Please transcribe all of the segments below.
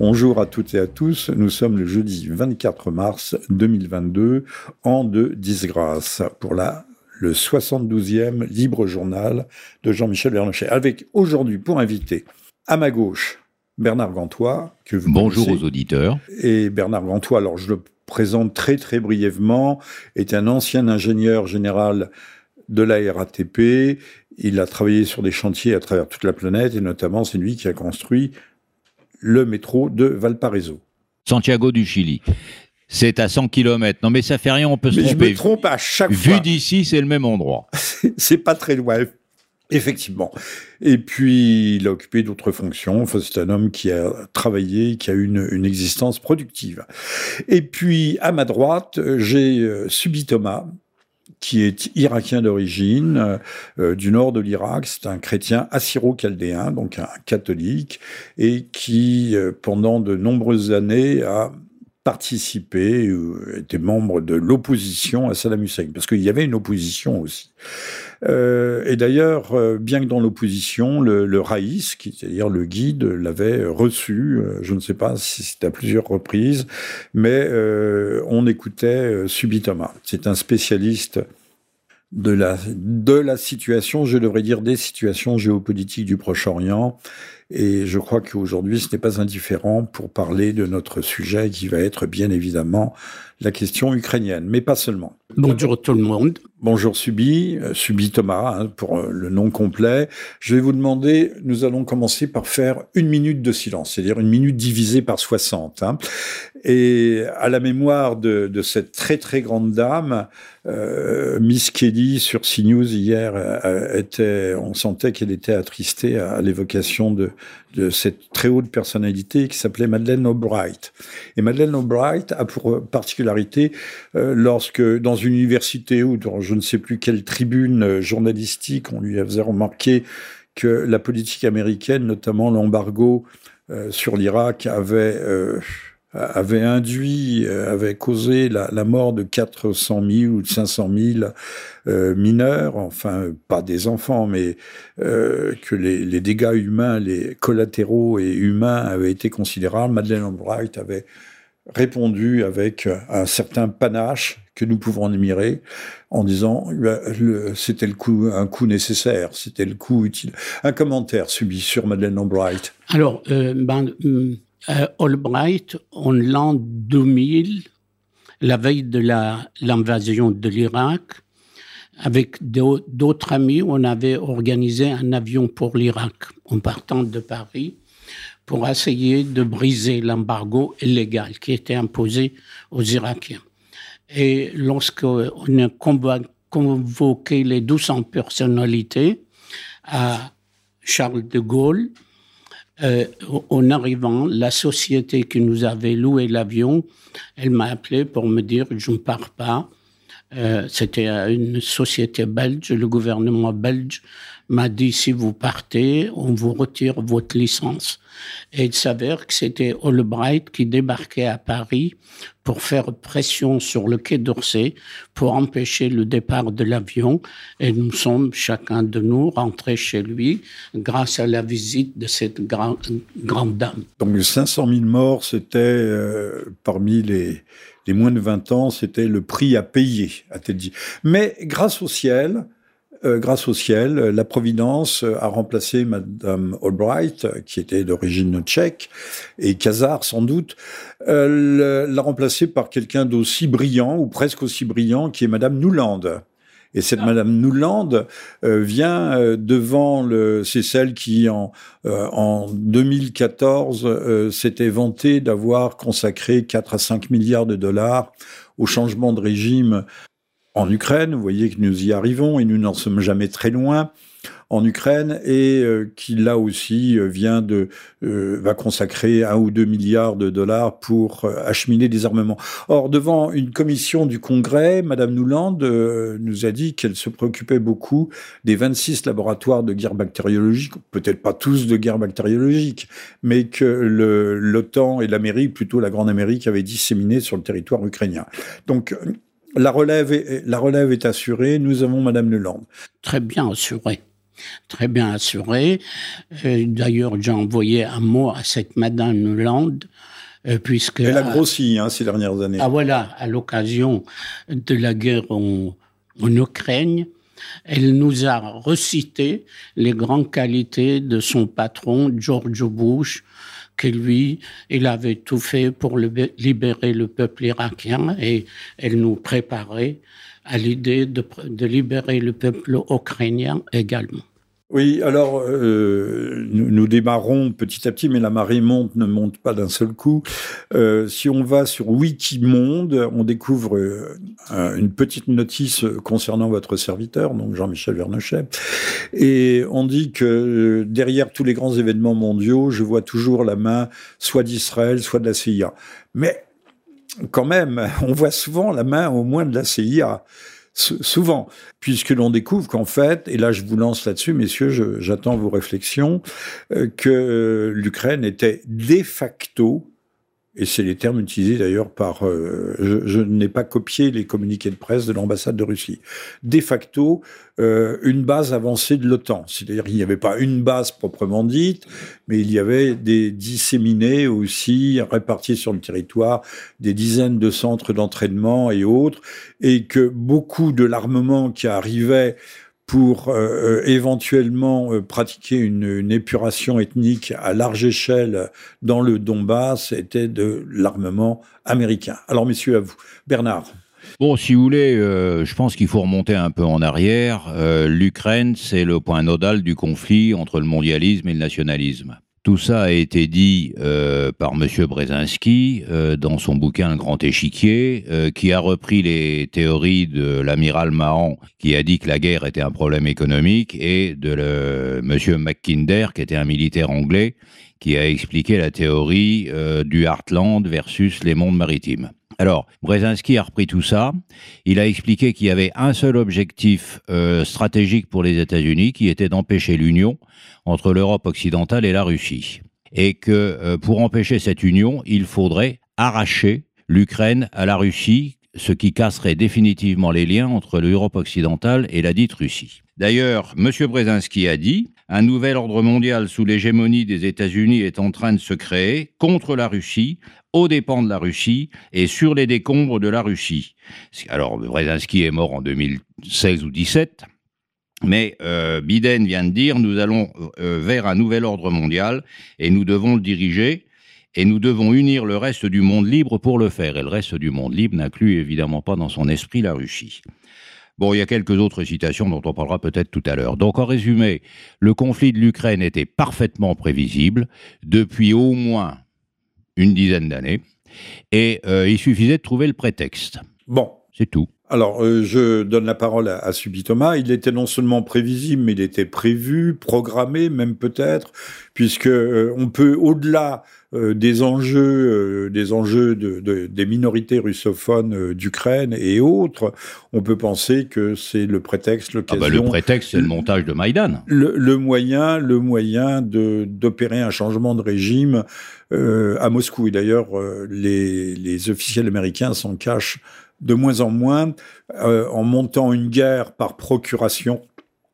Bonjour à toutes et à tous. Nous sommes le jeudi 24 mars 2022, an de disgrâce, pour la le 72e libre journal de Jean-Michel Bernochet. Avec aujourd'hui pour inviter à ma gauche Bernard Gantois. Que vous Bonjour aux auditeurs. Et Bernard Gantois, alors je le présente très très brièvement, est un ancien ingénieur général de la RATP. Il a travaillé sur des chantiers à travers toute la planète et notamment c'est lui qui a construit le métro de Valparaiso. Santiago du Chili. C'est à 100 km. Non, mais ça fait rien, on peut se tromper. Je me trompe à chaque fois. Vu d'ici, c'est le même endroit. c'est pas très loin. Effectivement. Et puis, il a occupé d'autres fonctions. Enfin, c'est un homme qui a travaillé, qui a eu une, existence productive. Et puis, à ma droite, j'ai euh, Subi Thomas, qui est irakien d'origine, euh, du nord de l'Irak. C'est un chrétien assyro-chaldéen, donc un catholique, et qui, euh, pendant de nombreuses années, a participé, euh, était membre de l'opposition à Saddam Hussein, parce qu'il y avait une opposition aussi. Euh, et d'ailleurs, euh, bien que dans l'opposition, le, Raïs, c'est-à-dire le guide, l'avait reçu, je ne sais pas si c'était à plusieurs reprises, mais on écoutait Subi Thomas. C'est un spécialiste de la, de la situation, je devrais dire des situations géopolitiques du Proche-Orient. Et je crois qu'aujourd'hui, ce n'est pas indifférent pour parler de notre sujet qui va être bien évidemment la question ukrainienne, mais pas seulement. Bonjour tout le monde. Bonjour Subi, euh, Subi Thomas hein, pour euh, le nom complet. Je vais vous demander, nous allons commencer par faire une minute de silence, c'est-à-dire une minute divisée par 60. Hein. Et à la mémoire de, de, cette très très grande dame, euh, Miss Kelly sur CNews hier euh, était, on sentait qu'elle était attristée à, l'évocation de, de cette très haute personnalité qui s'appelait Madeleine Albright. Et Madeleine Albright a pour particularité, euh, lorsque dans une université ou dans je ne sais plus quelle tribune journalistique, on lui faisait remarquer que la politique américaine, notamment l'embargo sur l'Irak, avait avait induit, euh, avait causé la, mort de 400 000 ou de 500 000 euh, mineurs, enfin pas des enfants, mais euh, que les, dégâts humains, les collatéraux et humains avaient été considérables. Madeleine Albright avait répondu avec un certain panache que nous pouvons admirer en disant c'était le coup un coup nécessaire c'était le coup utile un commentaire subi sur Madeleine Albright alors ben, euh, Albright, en l'an 2000, la veille de l'invasion de l'Irak, avec d'autres amis, on avait organisé un avion pour l'Irak en partant de Paris pour essayer de briser l'embargo illégal qui était imposé aux Irakiens. Et lorsqu'on a convoqué les 200 personnalités à Charles de Gaulle, euh, en arrivant, la société qui nous avait loué l'avion, elle m'a appelé pour me dire je ne pars pas. Euh, C'était une société belge, le gouvernement belge m'a dit si vous partez, on vous retire votre licence. Et il s'avère que c'était Albright qui débarquait à Paris pour faire pression sur le quai d'Orsay pour empêcher le départ de l'avion. Et nous sommes, chacun de nous, rentrés chez lui grâce à la visite de cette grande, dame. Donc 500 000 morts, c'était euh, parmi les, les moins de 20 ans, c'était le prix à payer, a-t-elle dit. Mais grâce au ciel, euh, grâce au ciel, la Providence a remplacé Madame Albright, qui était d'origine tchèque, et Khazar sans doute, euh, l'a remplacée par quelqu'un d'aussi brillant, ou presque aussi brillant, qui est Madame Newland. Et cette. Madame Newland euh, vient devant le, c'est celle qui en en 2014 s'était vantée d'avoir consacré 4 à 5 milliards de dollars au changement de régime en Ukraine. Vous voyez que nous y arrivons et nous n'en sommes jamais très loin en Ukraine et euh, qui là aussi euh, vient de euh, va consacrer un ou deux milliards de dollars pour acheminer des armements. Or devant une commission du Congrès, Madame Nuland nous a dit qu'elle se préoccupait beaucoup des 26 laboratoires de guerre bactériologique, peut-être pas tous de guerre bactériologique, mais que l'OTAN et l'Amérique, plutôt la Grande Amérique, avaient disséminé sur le territoire ukrainien. Donc la relève, est, la relève est assurée. Nous avons Madame Leland. Très bien assurée. très bien assurée. D'ailleurs, j'ai envoyé un mot à cette Madame Hollande puisque... Elle a grossi hein, ces dernières années. Ah voilà, à l'occasion de la guerre en, en Ukraine, elle nous a recité les grandes qualités de son patron, George Bush, que lui, il avait tout fait pour libérer le peuple irakien et elle nous préparait à l'idée de, de libérer le peuple ukrainien également. Oui, alors euh, nous, nous, démarrons petit à petit, mais la marée monte ne monte pas d'un seul coup. Euh, si on va sur Wikimonde, on découvre euh, une petite notice concernant votre serviteur, donc Jean-Michel Vernochet, et on dit que derrière tous les grands événements mondiaux, je vois toujours la main soit d'Israël, soit de la CIA. Mais quand même, on voit souvent la main au moins de la CIA souvent, puisque l'on découvre qu'en fait, et là je vous lance là-dessus, messieurs, j'attends vos réflexions, euh, que euh, l'Ukraine était de facto et c'est les termes utilisés d'ailleurs par. Euh, je, n'ai pas copié les communiqués de presse de l'ambassade de Russie. De facto, euh, une base avancée de l'OTAN. C'est-à-dire qu'il n'y avait pas une base proprement dite, mais il y avait des disséminés aussi, répartis sur le territoire, des dizaines de centres d'entraînement et autres, et que beaucoup de l'armement qui arrivait pour euh, euh, éventuellement euh, pratiquer une, épuration ethnique à large échelle dans le Donbass était de l'armement américain. Alors, messieurs, à vous. Bernard. Bon, si vous voulez, je pense qu'il faut remonter un peu en arrière. L'Ukraine, c'est le point nodal du conflit entre le mondialisme et le nationalisme. Tout ça a été dit euh, par M. Brzezinski euh, dans son bouquin Le Grand Échiquier, euh, qui a repris les théories de l'amiral Mahan, qui a dit que la guerre était un problème économique, et de M. Mackinder, qui était un militaire anglais, qui a expliqué la théorie du Heartland versus les mondes maritimes. Alors, Brzezinski a repris tout ça. Il a expliqué qu'il y avait un seul objectif stratégique pour les États-Unis, qui était d'empêcher l'Union entre l'Europe occidentale et la Russie. Et que euh, pour empêcher cette union, il faudrait arracher l'Ukraine à la Russie, ce qui casserait définitivement les liens entre l'Europe occidentale et la dite Russie. D'ailleurs, M. Brzezinski a dit un nouvel ordre mondial sous l'hégémonie des États-Unis est en train de se créer contre la Russie, aux dépens de la Russie et sur les décombres de la Russie. Alors, Brzezinski est mort en 2016 ou 2017. Mais euh, Biden vient de dire nous allons euh, vers un nouvel ordre mondial et nous devons le diriger et nous devons unir le reste du monde libre pour le faire. Et le reste du monde libre n'inclut évidemment pas dans son esprit la Russie. Bon, il y a quelques autres citations dont on parlera peut-être tout à l'heure. Donc en résumé, le conflit de l'Ukraine était parfaitement prévisible depuis au moins une dizaine d'années et euh, il suffisait de trouver le prétexte. Bon. C'est tout. Alors, euh, je donne la parole à, à Subi Thomas. Il était non seulement prévisible, mais il était prévu, programmé, même peut-être, puisque euh, on peut, au-delà euh, des enjeux, des enjeux de, des minorités russophones d'Ukraine et autres, on peut penser que c'est le prétexte, l'occasion. Ah bah le prétexte, c'est le montage de Maïdan. Le, moyen, le moyen de d'opérer un changement de régime à Moscou. Et d'ailleurs, les, les officiels américains s'en cachent de moins en moins euh, en montant une guerre par procuration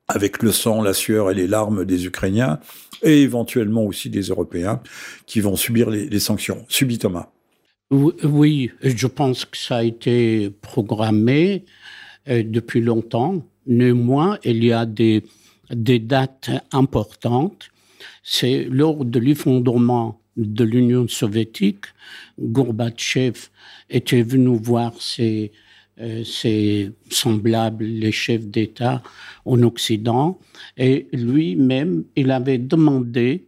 avec le sang, la sueur et les larmes des Ukrainiens et éventuellement aussi des Européens qui vont subir les, sanctions. Subit Thomas. Oui, je pense que ça a été programmé euh, depuis longtemps. Néanmoins, il y a des, des dates importantes. C'est lors de l'effondrement de l'Union soviétique, Gorbatchev était venu voir ses, euh, ses semblables, les chefs d'État en Occident, et lui-même, il avait demandé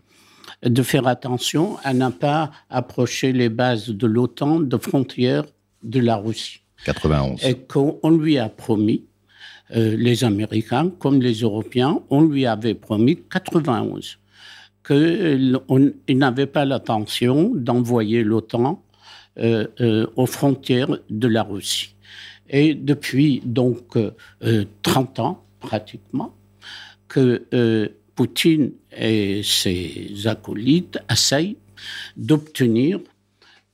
de faire attention à ne pas approcher les bases de l'OTAN de frontières de la Russie. 91. Et qu'on lui a promis, euh, les Américains comme les Européens, on lui avait promis 91 qu'il n'avait pas l'intention d'envoyer l'OTAN aux frontières de la Russie. Et depuis donc 30 euh, ans, pratiquement, que Poutine et ses acolytes essayent d'obtenir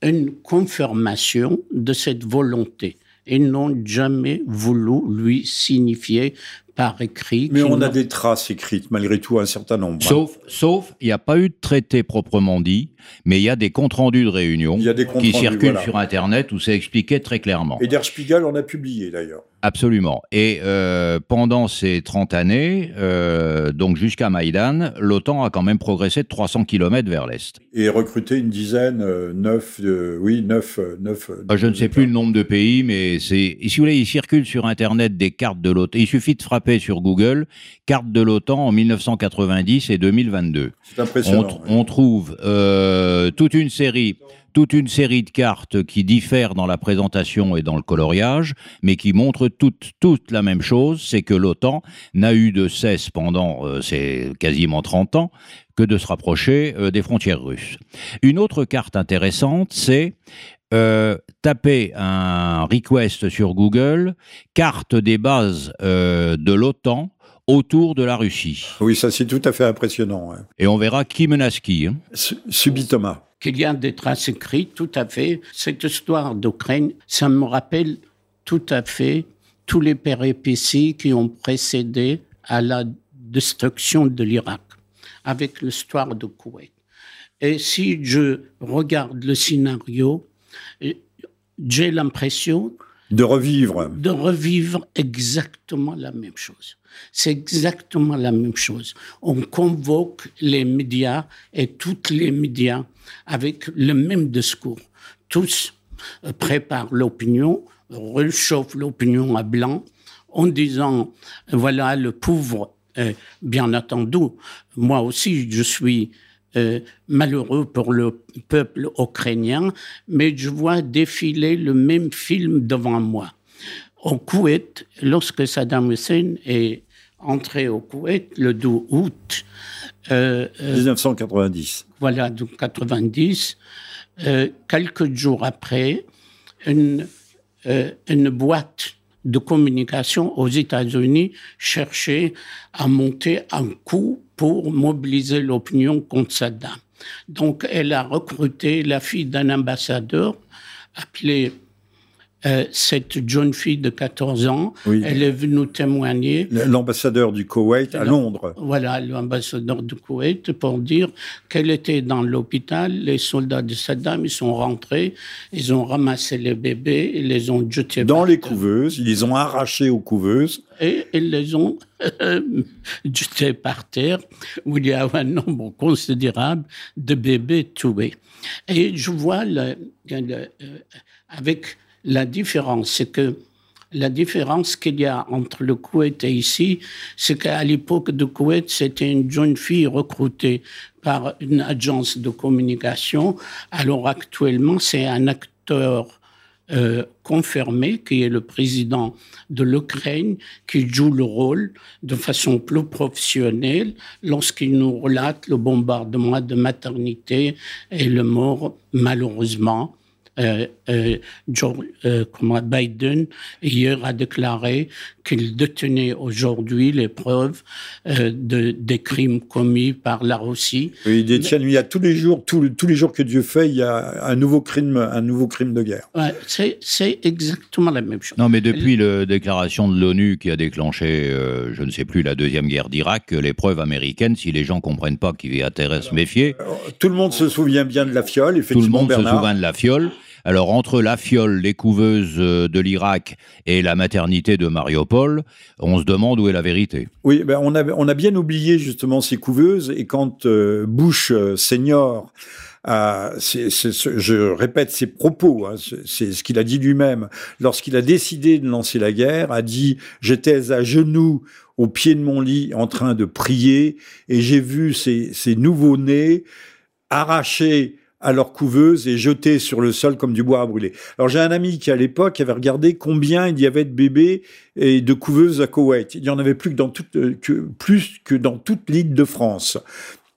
une confirmation de cette volonté. Ils n'ont jamais voulu lui signifier par écrit. Mais on a des traces écrites, malgré tout, un certain nombre. hein. Sauf, sauf, il n'y a pas eu de traité proprement dit, mais il y a des comptes rendus de réunion Il y a des comptes qui rendus, circulent voilà. sur Internet où c'est expliqué très clairement. Et Der Spiegel en a publié, d'ailleurs. Absolument. Et euh, pendant ces 30 années, euh, donc jusqu'à Maïdan, l'OTAN a quand même progressé de 300 km vers l'Est. Et recruté une dizaine, euh, neuf, oui, neuf, euh, neuf. Euh, Je ne sais plus le nombre de pays, mais c'est. Si vous voulez, il circule sur Internet des cartes de l'OTAN. Il suffit de frapper sur Google carte de l'OTAN en 1990 et 2022. C'est impressionnant. on, ouais. on trouve toute une série toute une série de cartes qui diffèrent dans la présentation et dans le coloriage, mais qui montrent toutes, toutes la même chose, c'est que l'OTAN n'a eu de cesse pendant euh, ces quasiment 30 ans que de se rapprocher euh, des frontières russes. Une autre carte intéressante, c'est euh, taper un request sur Google, carte des bases de l'OTAN autour de la Russie. Oui, ça c'est tout à fait impressionnant. ouais. Et on verra qui menace qui. hein. Su- Subitement. qu'il y a des traces écrites, tout à fait. Cette histoire d'Ukraine, ça me rappelle tout à fait tous les péripéties qui ont précédé à la destruction de l'Irak, avec l'histoire de Koweït. Et si je regarde le scénario, j'ai l'impression De revivre. de revivre exactement la même chose. C'est exactement la même chose. On convoque les médias et toutes les médias avec le même discours. Tous euh, préparent l'opinion, réchauffent l'opinion à blanc en disant, voilà, le pauvre, euh, bien entendu, moi aussi, je suis euh, malheureux pour le peuple ukrainien, mais je vois défiler le même film devant moi. Au Koweït, lorsque Saddam Hussein est entré au Koweït le 2 août, euh, euh, 1990. voilà, donc 90, euh, quelques jours après, une, euh, une boîte de communication aux États-Unis cherchait à monter un coup pour mobiliser l'opinion contre Saddam. Donc, elle a recruté la fille d'un ambassadeur appelée euh, cette jeune fille de 14 ans. Oui. Elle est venue témoigner. L'ambassadeur du Koweït à. Londres. Voilà, l'ambassadeur du Koweït pour dire qu'elle était dans l'hôpital. Les soldats de Saddam, ils sont rentrés, ils ont ramassé les bébés, ils les ont jetés Dans les couveuses, ils les ont arrachés aux couveuses. Et ils les ont jetés par terre, où il y a un nombre considérable de bébés tués. Et je vois le- le- euh, avec la différence, c'est que la différence qu'il y a entre le Koweït et ici, c'est qu'à l'époque du Koweït, c'était une jeune fille recrutée par une agence de communication. Alors actuellement, c'est un acteur euh, confirmé, qui est le président de l'Ukraine, qui joue le rôle de façon plus professionnelle lorsqu'il nous relate le bombardement de maternité et le mort, malheureusement. Euh, euh, Joe, euh, comment, Biden hier a déclaré qu'il détenait aujourd'hui les preuves euh, de, des crimes commis par la Russie. Et Ils détiennent, il y a tous les jours, tous, tous les jours que Dieu fait, il y a un nouveau crime, un nouveau crime de guerre. Ouais, c'est, exactement la même chose. Non, mais depuis la déclaration de l'ONU qui a déclenché, euh, je ne sais plus, la deuxième guerre d'Irak, les preuves américaines, si les gens comprennent pas qu'il y a intérêt à se méfier, Tout le monde se souvient bien de la fiole, tout effectivement, le monde Bernard. se souvient de la fiole. Alors entre la fiole, les couveuses euh, de l'Irak et la maternité de Mariupol, on se demande où est la vérité. Oui, ben on, a, bien oublié justement ces couveuses, et quand euh, Bush euh, senior, je répète ses propos, hein, c'est ce qu'il a dit lui-même, lorsqu'il a décidé de lancer la guerre, a dit « J'étais à genoux au pied de mon lit en train de prier, et j'ai vu ces, ces nouveaux-nés arrachés à leur couveuse et jetés sur le sol comme du bois à brûler. Alors j'ai un ami qui à l'époque avait regardé combien il y avait de bébés et de couveuses à Koweït. Il y en avait plus que dans toute, euh, plus que dans toute l'île de France.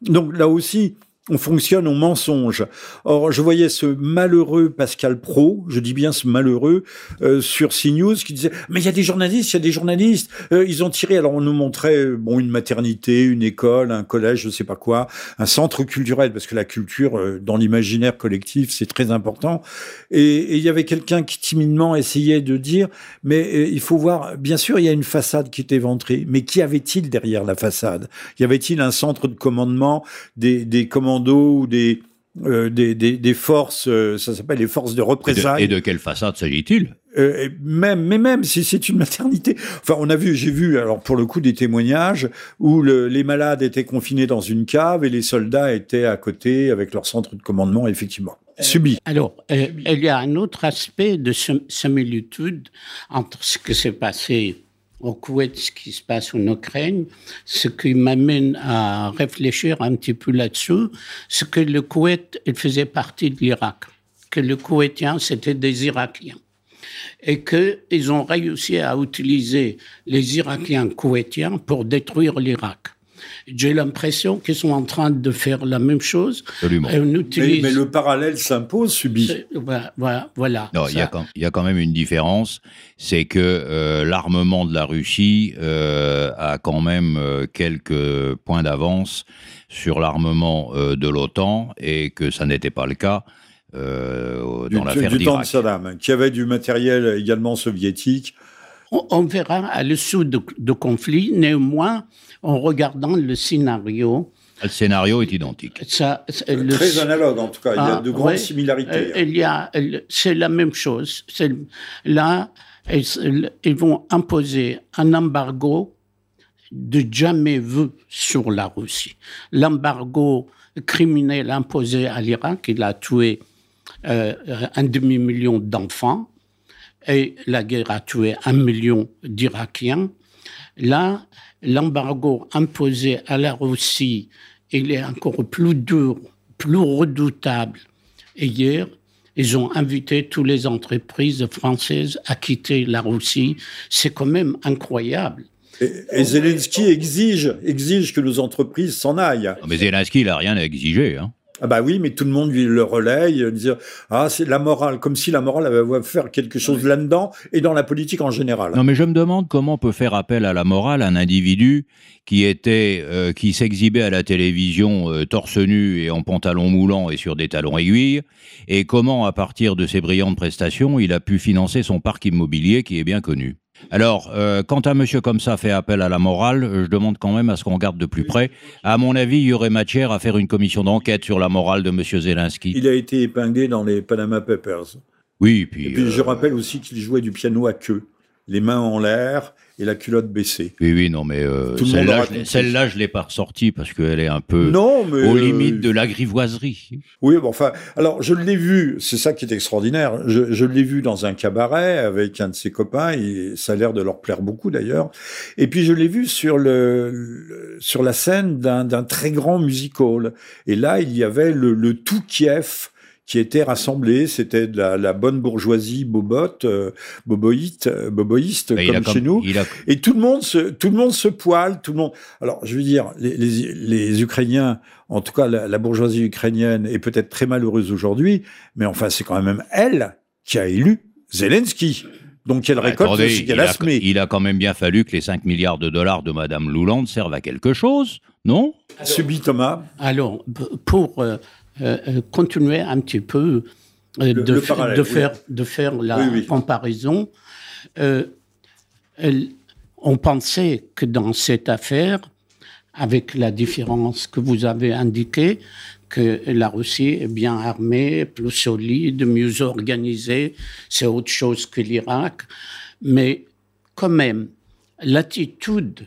Donc là aussi, on fonctionne au mensonge. Or, je voyais ce malheureux Pascal Pro, je dis bien ce malheureux, euh, sur CNews qui disait mais il y a des journalistes, il y a des journalistes, euh, ils ont tiré. Alors on nous montrait bon une maternité, une école, un collège, je sais pas quoi, un centre culturel parce que la culture euh, dans l'imaginaire collectif c'est très important. Et, il y avait quelqu'un qui timidement essayait de dire mais il faut voir, bien sûr il y a une façade qui est éventrée, mais qui avait-il derrière la façade? Y avait-il un centre de commandement des, des commandos ou des euh, des, des, forces, euh, ça s'appelle les forces de représailles. Et de, quelle façade s'agit-il? Euh, même, mais même si c'est une maternité. Enfin, on a vu, j'ai vu, alors pour le coup, des témoignages où les malades étaient confinés dans une cave et les soldats étaient à côté avec leur centre de commandement, effectivement. Subi. Alors, il y a un autre aspect de similitude entre ce qui s'est passé au Koweït, ce qui se passe en Ukraine, ce qui m'amène à réfléchir un petit peu là-dessus, c'est que le Koweït, il faisait partie de l'Irak, que le Koweïtien, c'était des Irakiens, et qu'ils ont réussi à utiliser les Irakiens koweïtiens pour détruire l'Irak. J'ai l'impression qu'ils sont en train de faire la même chose. Absolument. mais, le parallèle s'impose, subit. Voilà. voilà non, il y, a quand même une différence, c'est que euh, l'armement de la Russie euh, a quand même euh, quelques points d'avance sur l'armement de l'OTAN et que ça n'était pas le cas. dans l'affaire du temps de Saddam, qui avait du matériel également soviétique. On, verra à l'issue de, de conflit, néanmoins, en regardant le scénario. Le scénario est identique. Ça, Très analogue en tout cas, il y a ah, de grandes similarités. Euh, il y a, c'est la même chose. Là, ils, vont imposer un embargo de jamais vu sur la Russie. L'embargo criminel imposé à l'Irak, il a tué euh, un demi-million d'enfants et la guerre a tué un million d'Irakiens. Là, l'embargo imposé à la Russie, il est encore plus dur, plus redoutable. Et hier, ils ont invité toutes les entreprises françaises à quitter la Russie. C'est quand même incroyable. Et, Zelensky exige, exige que nos entreprises s'en aillent. Mais Zelensky, il n'a rien à exiger. Hein. Ah bah oui, mais tout le monde lui le relaye, euh, dire ah c'est la morale, comme si la morale avait faire quelque chose là-dedans et dans la politique en général. Non, mais je me demande comment on peut faire appel à la morale un individu qui était, euh, qui s'exhibait à la télévision euh, torse nu et en pantalon moulant et sur des talons aiguilles, et comment à partir de ses brillantes prestations il a pu financer son parc immobilier qui est bien connu. Alors, euh, quand un monsieur comme ça fait appel à la morale, je demande quand même à ce qu'on regarde de plus près. À mon avis, il y aurait matière à faire une commission d'enquête sur la morale de monsieur Zelensky. Il a été épinglé dans les Panama Papers. Oui, puis. Et puis je euh, rappelle aussi qu'il jouait du piano à queue, les mains en l'air, et la culotte baissée. Oui, oui, non, mais euh, celle-là, je ne l'ai pas ressortie parce qu'elle est un peu non, mais aux limites de l'agrivoiserie. Oui, bon, enfin, alors je l'ai vu, c'est ça qui est extraordinaire, je, je l'ai vu dans un cabaret avec un de ses copains, et ça a l'air de leur plaire beaucoup d'ailleurs, et puis je l'ai vu sur, le, sur la scène d'un très grand musical, et là, il y avait le, le tout Kiev, qui étaient rassemblés. C'était de la, bonne bourgeoisie bobote, euh, boboïste, euh, boboïste comme chez nous. Et tout le monde se, tout le monde se poile, tout le monde. Alors, je veux dire, les, les, Ukrainiens, en tout cas la, bourgeoisie ukrainienne, est peut-être très malheureuse aujourd'hui, mais enfin, c'est quand même elle qui a élu Zelensky. Donc elle récolte ce qu'elle a, semé. Il a quand même bien fallu que les 5 milliards de dollars de Madame Louland servent à quelque chose, non? Subi Thomas. Alors, pour euh, continuer un petit peu euh, de, de, faire, de faire la comparaison. on pensait que dans cette affaire, avec la différence que vous avez indiquée, que la Russie est bien armée, plus solide, mieux organisée, c'est autre chose que l'Irak. Mais quand même, l'attitude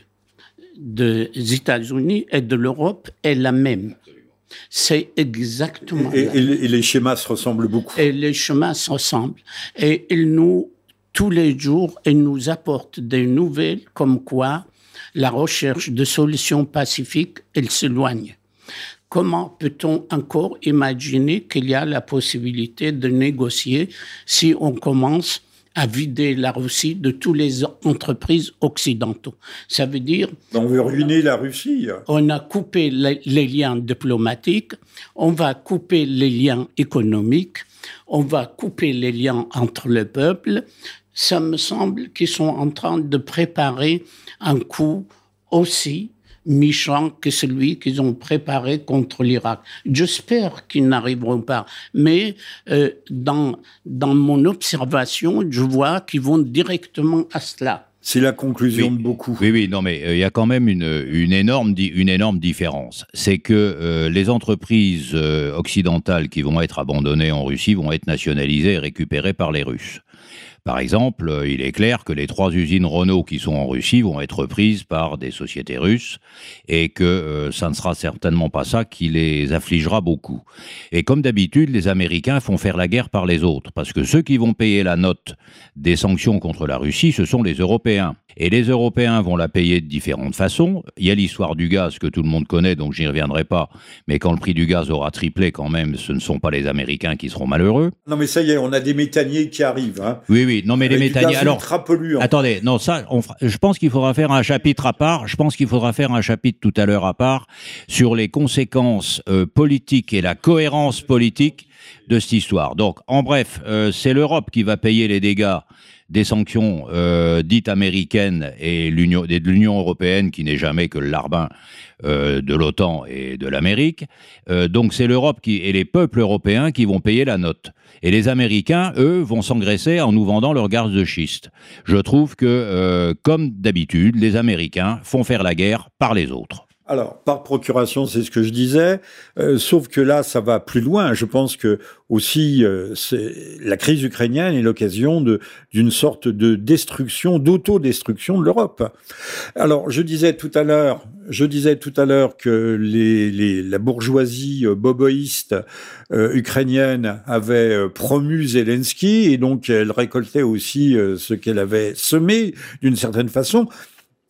des États-Unis et de l'Europe est la même. C'est exactement. Et, et, les schémas se ressemblent beaucoup. Et les schémas se ressemblent. Et ils nous, tous les jours, ils nous apportent des nouvelles comme quoi la recherche de solutions pacifiques, elle s'éloigne. Comment peut-on encore imaginer qu'il y a la possibilité de négocier si on commence à vider la Russie de toutes les entreprises occidentaux. Ça veut dire... On veut ruiner la Russie. On a coupé les, liens diplomatiques, on va couper les liens économiques, on va couper les liens entre le peuple. Ça me semble qu'ils sont en train de préparer un coup aussi méchant que celui qu'ils ont préparé contre l'Irak. J'espère qu'ils n'arriveront pas, mais euh, dans, dans mon observation, je vois qu'ils vont directement à cela. C'est la conclusion de beaucoup. Oui, oui, non, mais euh, il y a quand même une, une, énorme, une énorme différence. C'est que euh, les entreprises occidentales qui vont être abandonnées en Russie vont être nationalisées et récupérées par les Russes. Par exemple, il est clair que les trois usines Renault qui sont en Russie vont être reprises par des sociétés russes et que euh, ça ne sera certainement pas ça qui les affligera beaucoup. Et comme d'habitude, les Américains font faire la guerre par les autres, parce que ceux qui vont payer la note des sanctions contre la Russie, ce sont les Européens. Et les Européens vont la payer de différentes façons. Il y a l'histoire du gaz que tout le monde connaît, donc j'y reviendrai pas. Mais quand le prix du gaz aura triplé, quand même, ce ne sont pas les Américains qui seront malheureux. Non, mais ça y est, on a des méthaniers qui arrivent. Hein. Oui, oui. Non, mais les méthaniers. Alors, attendez. Non, ça, je pense qu'il faudra faire un chapitre à part. Je pense qu'il faudra faire un chapitre tout à l'heure à part sur les conséquences euh, politiques et la cohérence politique de cette histoire. Donc, en bref, euh, c'est l'Europe qui va payer les dégâts des sanctions euh, dites américaines et l'Union, de l'Union européenne qui n'est jamais que le larbin de l'OTAN et de l'Amérique. Euh, donc c'est l'Europe et les peuples européens qui vont payer la note. Et les Américains, eux, vont s'engraisser en nous vendant leur gaz de schiste. Je trouve que, comme d'habitude, les Américains font faire la guerre par les autres. Alors, par procuration, c'est ce que je disais, euh, sauf que là, ça va plus loin. Je pense que aussi, euh, la crise ukrainienne est l'occasion d'une sorte de destruction, d'autodestruction de l'Europe. Alors, je disais tout à l'heure, je disais tout à l'heure que la bourgeoisie euh, boboïste ukrainienne avait promu Zelensky et donc elle récoltait aussi ce qu'elle avait semé d'une certaine façon.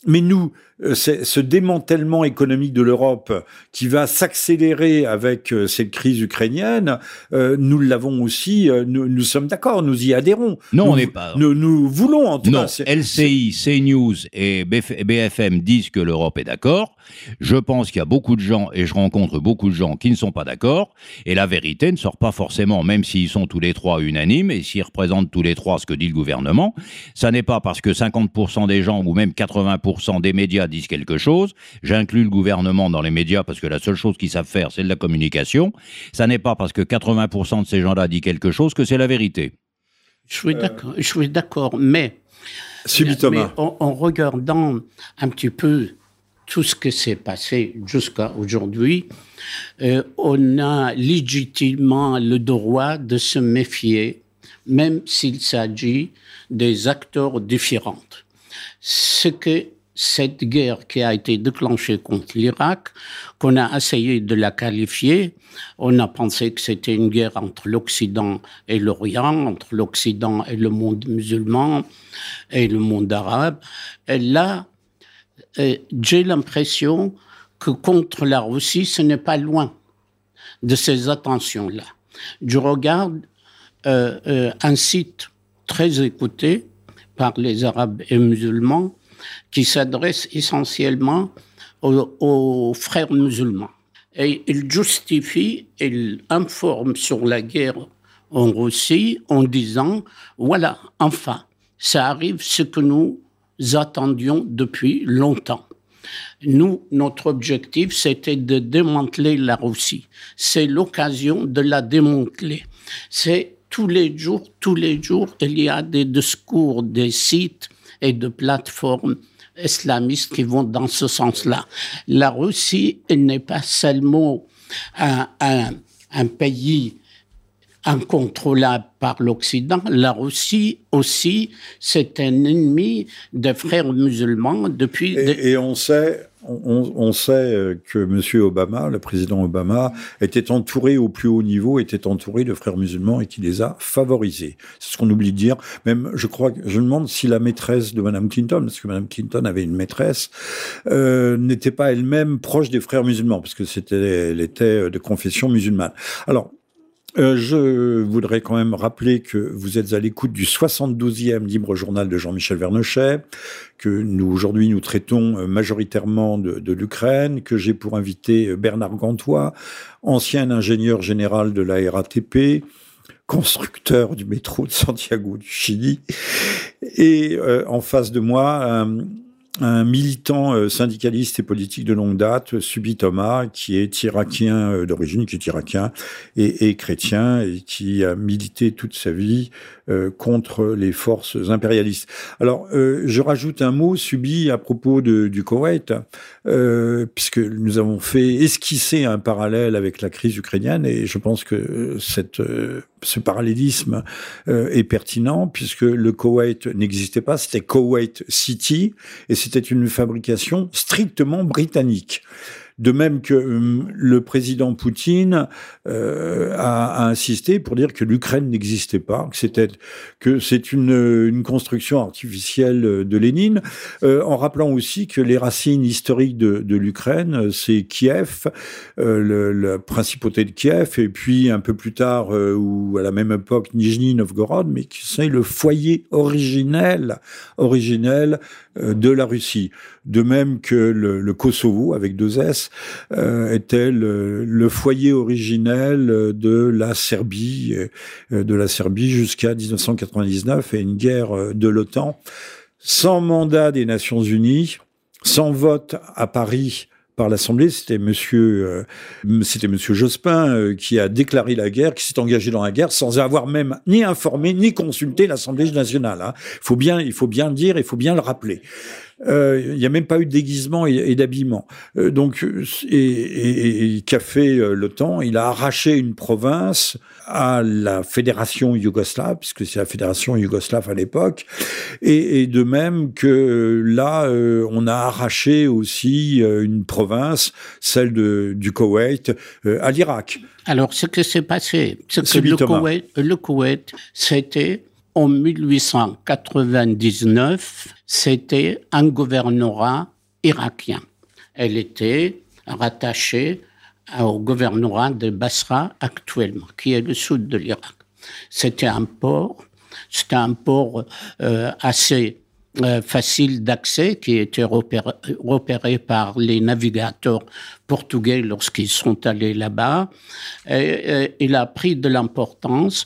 Mais nous, ce démantèlement économique de l'Europe qui va s'accélérer avec euh, cette crise ukrainienne, euh, nous l'avons aussi, nous, sommes d'accord, nous y adhérons. Non, nous, on n'est pas. Nous, nous, voulons en tout non, LCI, CNews et BFM disent que l'Europe est d'accord. Je pense qu'il y a beaucoup de gens, et je rencontre beaucoup de gens qui ne sont pas d'accord. Et la vérité ne sort pas forcément, même s'ils sont tous les trois unanimes et s'ils représentent tous les trois ce que dit le gouvernement. Ça n'est pas parce que 50% des gens ou même 80% des médias disent quelque chose. J'inclus le gouvernement dans les médias parce que la seule chose qu'ils savent faire, c'est de la communication. Ça n'est pas parce que 80% de ces gens-là disent quelque chose que c'est la vérité. Je suis d'accord, je suis d'accord, mais, en, regardant un petit peu tout ce qui s'est passé jusqu'à aujourd'hui, euh, on a légitimement le droit de se méfier, même s'il s'agit des acteurs différents. Ce que cette guerre qui a été déclenchée contre l'Irak, qu'on a essayé de la qualifier, on a pensé que c'était une guerre entre l'Occident et l'Orient, entre l'Occident et le monde musulman et le monde arabe. Et là, euh, j'ai l'impression que contre la Russie, ce n'est pas loin de ces attentions-là. Je regarde euh, euh, un site très écouté par les Arabes et musulmans qui s'adresse essentiellement aux, frères musulmans. Et il justifie, il informe sur la guerre en Russie en disant, voilà, enfin, ça arrive ce que nous attendions depuis longtemps. Nous, notre objectif, c'était de démanteler la Russie. C'est l'occasion de la démanteler. C'est tous les jours, tous les jours, il y a des discours, des sites et de plateformes islamistes qui vont dans ce sens-là. La Russie n'est pas seulement un, un, un pays incontrôlable par l'Occident. La Russie aussi, c'est un ennemi des frères musulmans depuis. Et, et on sait, on, sait euh, que M. Obama, le président Obama, était entouré au plus haut niveau, était entouré de frères musulmans et qui les a favorisés. C'est ce qu'on oublie de dire. Même, je crois, je me demande si la maîtresse de Mme Clinton, parce que Mme Clinton avait une maîtresse, euh, n'était pas elle-même proche des frères musulmans, parce que c'était, elle était de confession musulmane. Alors, Euh, je voudrais quand même rappeler que vous êtes à l'écoute du 72e libre journal de Jean-Michel Vernochet, que nous aujourd'hui nous traitons euh, majoritairement de, l'Ukraine, que j'ai pour invité euh, Bernard Gantois, ancien ingénieur général de la RATP, constructeur du métro de Santiago du Chili, et en face de moi militant euh, syndicaliste et politique de longue date, Subi Thomas, qui est irakien euh, d'origine, qui est irakien et, chrétien et qui a milité toute sa vie euh, contre les forces impérialistes. Alors, je rajoute un mot, Subi, à propos du Koweït, puisque nous avons fait esquisser un parallèle avec la crise ukrainienne et je pense que cette ce parallélisme euh, est pertinent puisque le Koweït n'existait pas, c'était Koweït City et c'était une fabrication strictement britannique. De même que hum, le président Poutine euh, a, insisté pour dire que l'Ukraine n'existait pas, que c'était c'est une, construction artificielle de Lénine, euh, en rappelant aussi que les racines historiques de, l'Ukraine, c'est Kiev, euh, la principauté de Kiev, et puis un peu plus tard, ou à la même époque, Nijni Novgorod, mais qui c'est le foyer originel, originel de la Russie. De même que le, le Kosovo, avec deux S, euh, était le, le, foyer originel de la Serbie, euh, de la Serbie jusqu'à 1999 et une guerre de l'OTAN sans mandat des Nations Unies, sans vote à Paris par l'Assemblée, c'était Monsieur, euh, c'était Monsieur Jospin euh, qui a déclaré la guerre, qui s'est engagé dans la guerre sans avoir même ni informé ni consulté l'Assemblée nationale. Hein. Faut bien, il faut bien le dire, il faut bien le rappeler. Euh, il n'y a même pas eu de déguisement et, d'habillement. Euh, donc, et, et, et qu'a fait euh, l'OTAN? Il a arraché une province à la fédération yougoslave, puisque c'est la fédération yougoslave à l'époque, et, de même que là, on a arraché aussi une province, celle de, du Koweït, à l'Irak. Alors, ce qui s'est passé, c'est que le Koweït, le Koweït, c'était en 1899, c'était un gouvernorat irakien. Elle était rattachée au gouvernorat de Basra actuellement, qui est le sud de l'Irak. C'était un port, c'était un port euh, assez euh, facile d'accès qui était repéré, repéré, par les navigateurs portugais lorsqu'ils sont allés là-bas. il a pris de l'importance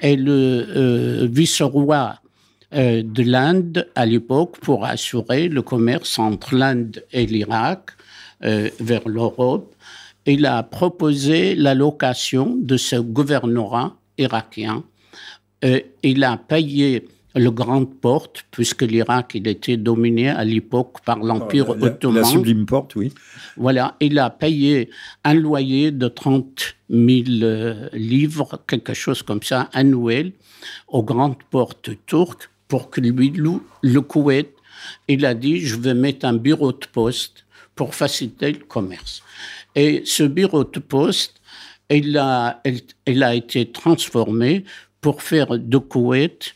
et le euh, vice-roi euh, de l'Inde à l'époque pour assurer le commerce entre l'Inde et l'Irak vers l'Europe. Il a proposé la location de ce gouvernorat irakien. il a payé le Grande Porte, puisque l'Irak il était dominé à l'époque par l'Empire ottoman. La sublime porte, oui. Voilà, il a payé un loyer de 30 000 euh, livres, quelque chose comme ça, annuel, aux grandes portes turques pour que lui loue le Koweït. Il a dit, je vais mettre un bureau de poste pour faciliter le commerce. Et ce bureau de poste, il a, il a été transformé pour faire de Koweït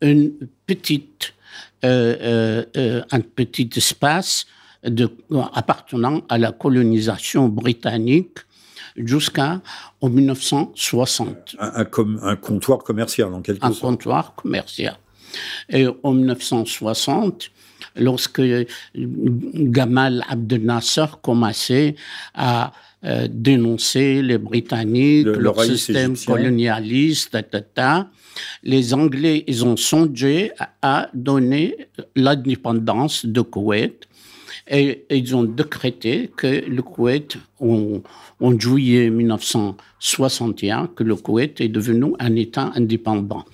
une petite, euh, euh, euh, un petit espace de, appartenant à la colonisation britannique jusqu'à 1960. Un, un, comptoir commercial, en quelque sorte. Un comptoir commercial. Et en 1960, lorsque Gamal Abdel Nasser commençait à dénoncer les Britanniques, leur système colonialiste, etc., les Anglais, ils ont songé à donner l'indépendance de Koweït et ils ont décrété que le Koweït, en, en, juillet 1961, que le Koweït est devenu un État indépendant.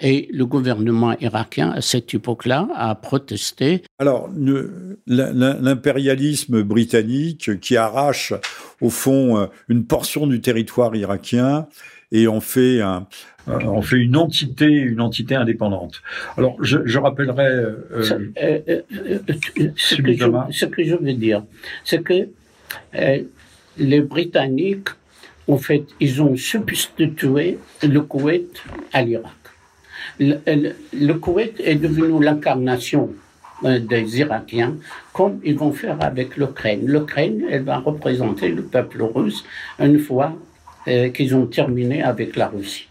Et le gouvernement irakien, à cette époque-là, a protesté. Alors, l'impérialisme britannique qui arrache, au fond, une portion du territoire irakien et on fait un, euh, on fait une entité, une entité indépendante. Alors, je, je rappellerai. Euh, ce, euh, euh, ce, que je, ce, que je, veux dire, c'est que les Britanniques, en fait, ils ont substitué le Koweït à l'Irak. Le, le, le, Koweït est devenu l'incarnation des Irakiens, comme ils vont faire avec l'Ukraine. L'Ukraine, elle va représenter le peuple russe une fois qu'ils ont terminé avec la Russie.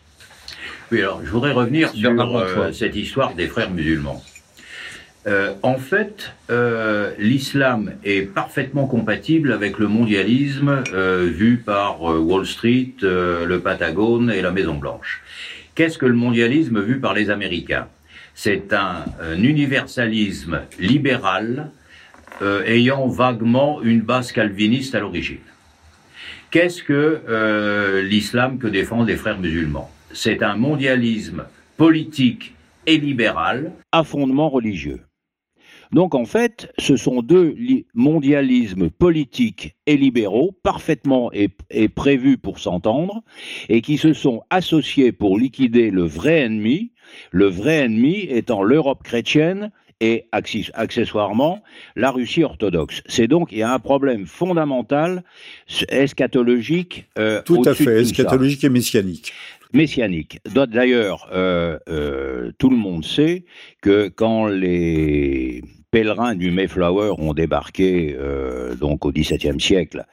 Oui, alors je voudrais revenir sur cette histoire des frères musulmans. Euh, en fait, euh, l'islam est parfaitement compatible avec le mondialisme euh, vu par Wall Street, le Patagone et la Maison Blanche. Qu'est-ce que le mondialisme vu par les Américains? C'est un, universalisme libéral ayant vaguement une base calviniste à l'origine. Qu'est-ce que l'islam que défendent les frères musulmans? C'est un mondialisme politique et libéral à fondement religieux. Donc en fait, ce sont deux mondialismes politiques et libéraux parfaitement et, prévus pour s'entendre et qui se sont associés pour liquider le vrai ennemi, le vrai ennemi étant l'Europe chrétienne et accessoirement la Russie orthodoxe. C'est donc il y a un problème fondamental eschatologique. Euh, tout à fait, eschatologique et messianique messianique. D'ailleurs, euh, euh, tout le monde sait que quand les pèlerins du Mayflower ont débarqué euh, donc au XVIIe siècle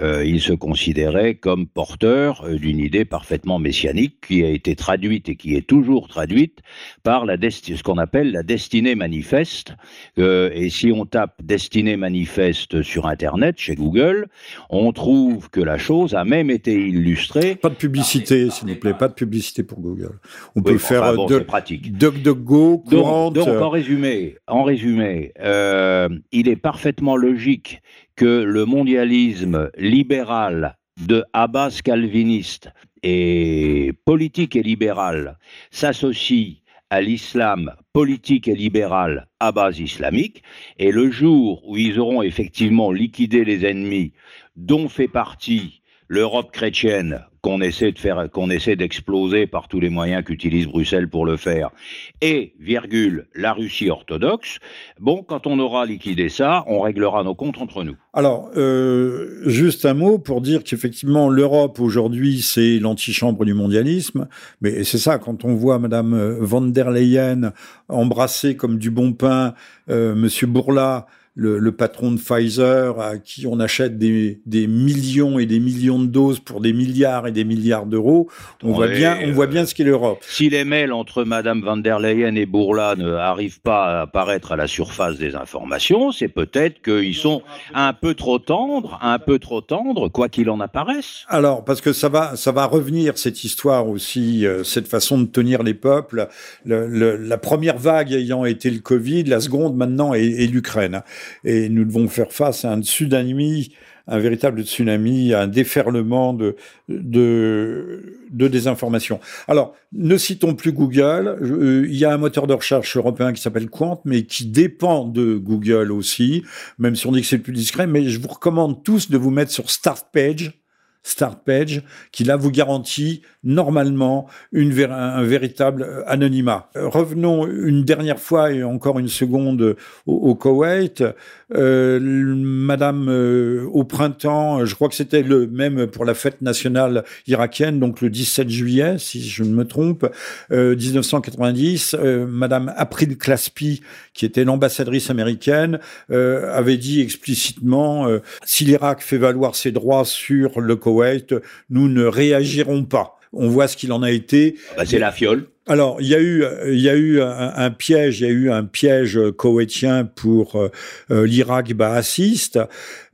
euh, il se considérait comme porteur euh, d'une idée parfaitement messianique qui a été traduite et qui est toujours traduite par la ce qu'on appelle la destinée manifeste. Euh, et si on tape destinée manifeste sur Internet, chez Google, on trouve que la chose a même été illustrée. Pas de publicité, s'il vous plaît, pas de publicité pour Google. On peut faire enfin, bon, de, pratique. DuckDuckGo, courante. Donc, donc, en résumé, en résumé il est parfaitement logique que le mondialisme libéral de base calviniste et politique et libéral s'associe à l'islam politique et libéral à base islamique, et le jour où ils auront effectivement liquidé les ennemis dont fait partie l'Europe chrétienne qu'on essaie de faire, qu'on essaie d'exploser par tous les moyens qu'utilise Bruxelles pour le faire, et virgule la Russie orthodoxe. Bon, quand on aura liquidé ça, on réglera nos comptes entre nous. Alors, euh, juste un mot pour dire qu'effectivement l'Europe aujourd'hui c'est l'antichambre du mondialisme, mais c'est ça quand on voit Madame von der Leyen embrasser comme du bon pain euh, Monsieur Bourla le, patron de Pfizer à qui on achète des, millions et des millions de doses pour des milliards et des milliards d'euros, on voit bien, on voit bien ce qu'est l'Europe. Si les mails entre Madame van der Leyen et Bourla ne arrivent pas à apparaître à la surface des informations, c'est peut-être qu'ils sont un peu trop tendres, un peu trop tendres, quoi qu'il en apparaisse. Alors, parce que ça va, ça va revenir cette histoire aussi, euh, cette façon de tenir les peuples. la première vague ayant été le Covid, la seconde maintenant est l'Ukraine et nous devons faire face à un tsunami, un véritable tsunami, un déferlement de, de, de désinformation. Alors, ne citons plus Google. Euh, il y a un moteur de recherche européen qui s'appelle Quant, mais qui dépend de Google aussi, même si on dit que c'est plus discret. Mais je vous recommande tous de vous mettre sur Start Page Start Page, qui là vous garantit normalement un, véritable euh, anonymat. Euh, revenons une dernière fois et encore une seconde au, Koweït. Euh, Madame au printemps, je crois que c'était le même pour la fête nationale irakienne, donc le 17 juillet, si je ne me trompe, 1990. Madame April Claspi, qui était l'ambassadrice américaine, avait dit explicitement si l'Irak fait valoir ses droits sur le Koweït, nous ne réagirons pas. On voit ce qu'il en a été. Bah, c'est la fiole. Alors, il y a eu, il y a eu un, piège, il y a eu un piège koweïtien pour euh, euh, l'Irak baassiste,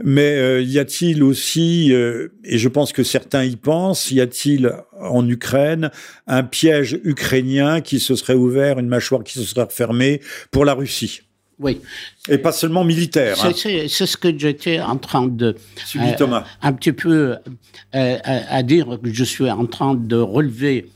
mais euh, y a-t-il aussi, et je pense que certains y pensent, y a-t-il en Ukraine un piège ukrainien qui se serait ouvert, une mâchoire qui se serait refermée pour la Russie? Oui. Et pas seulement militaire. Hein. C'est ce que j'étais en train de. Euh, Thomas. Un petit peu euh, à, dire que je suis en train de relever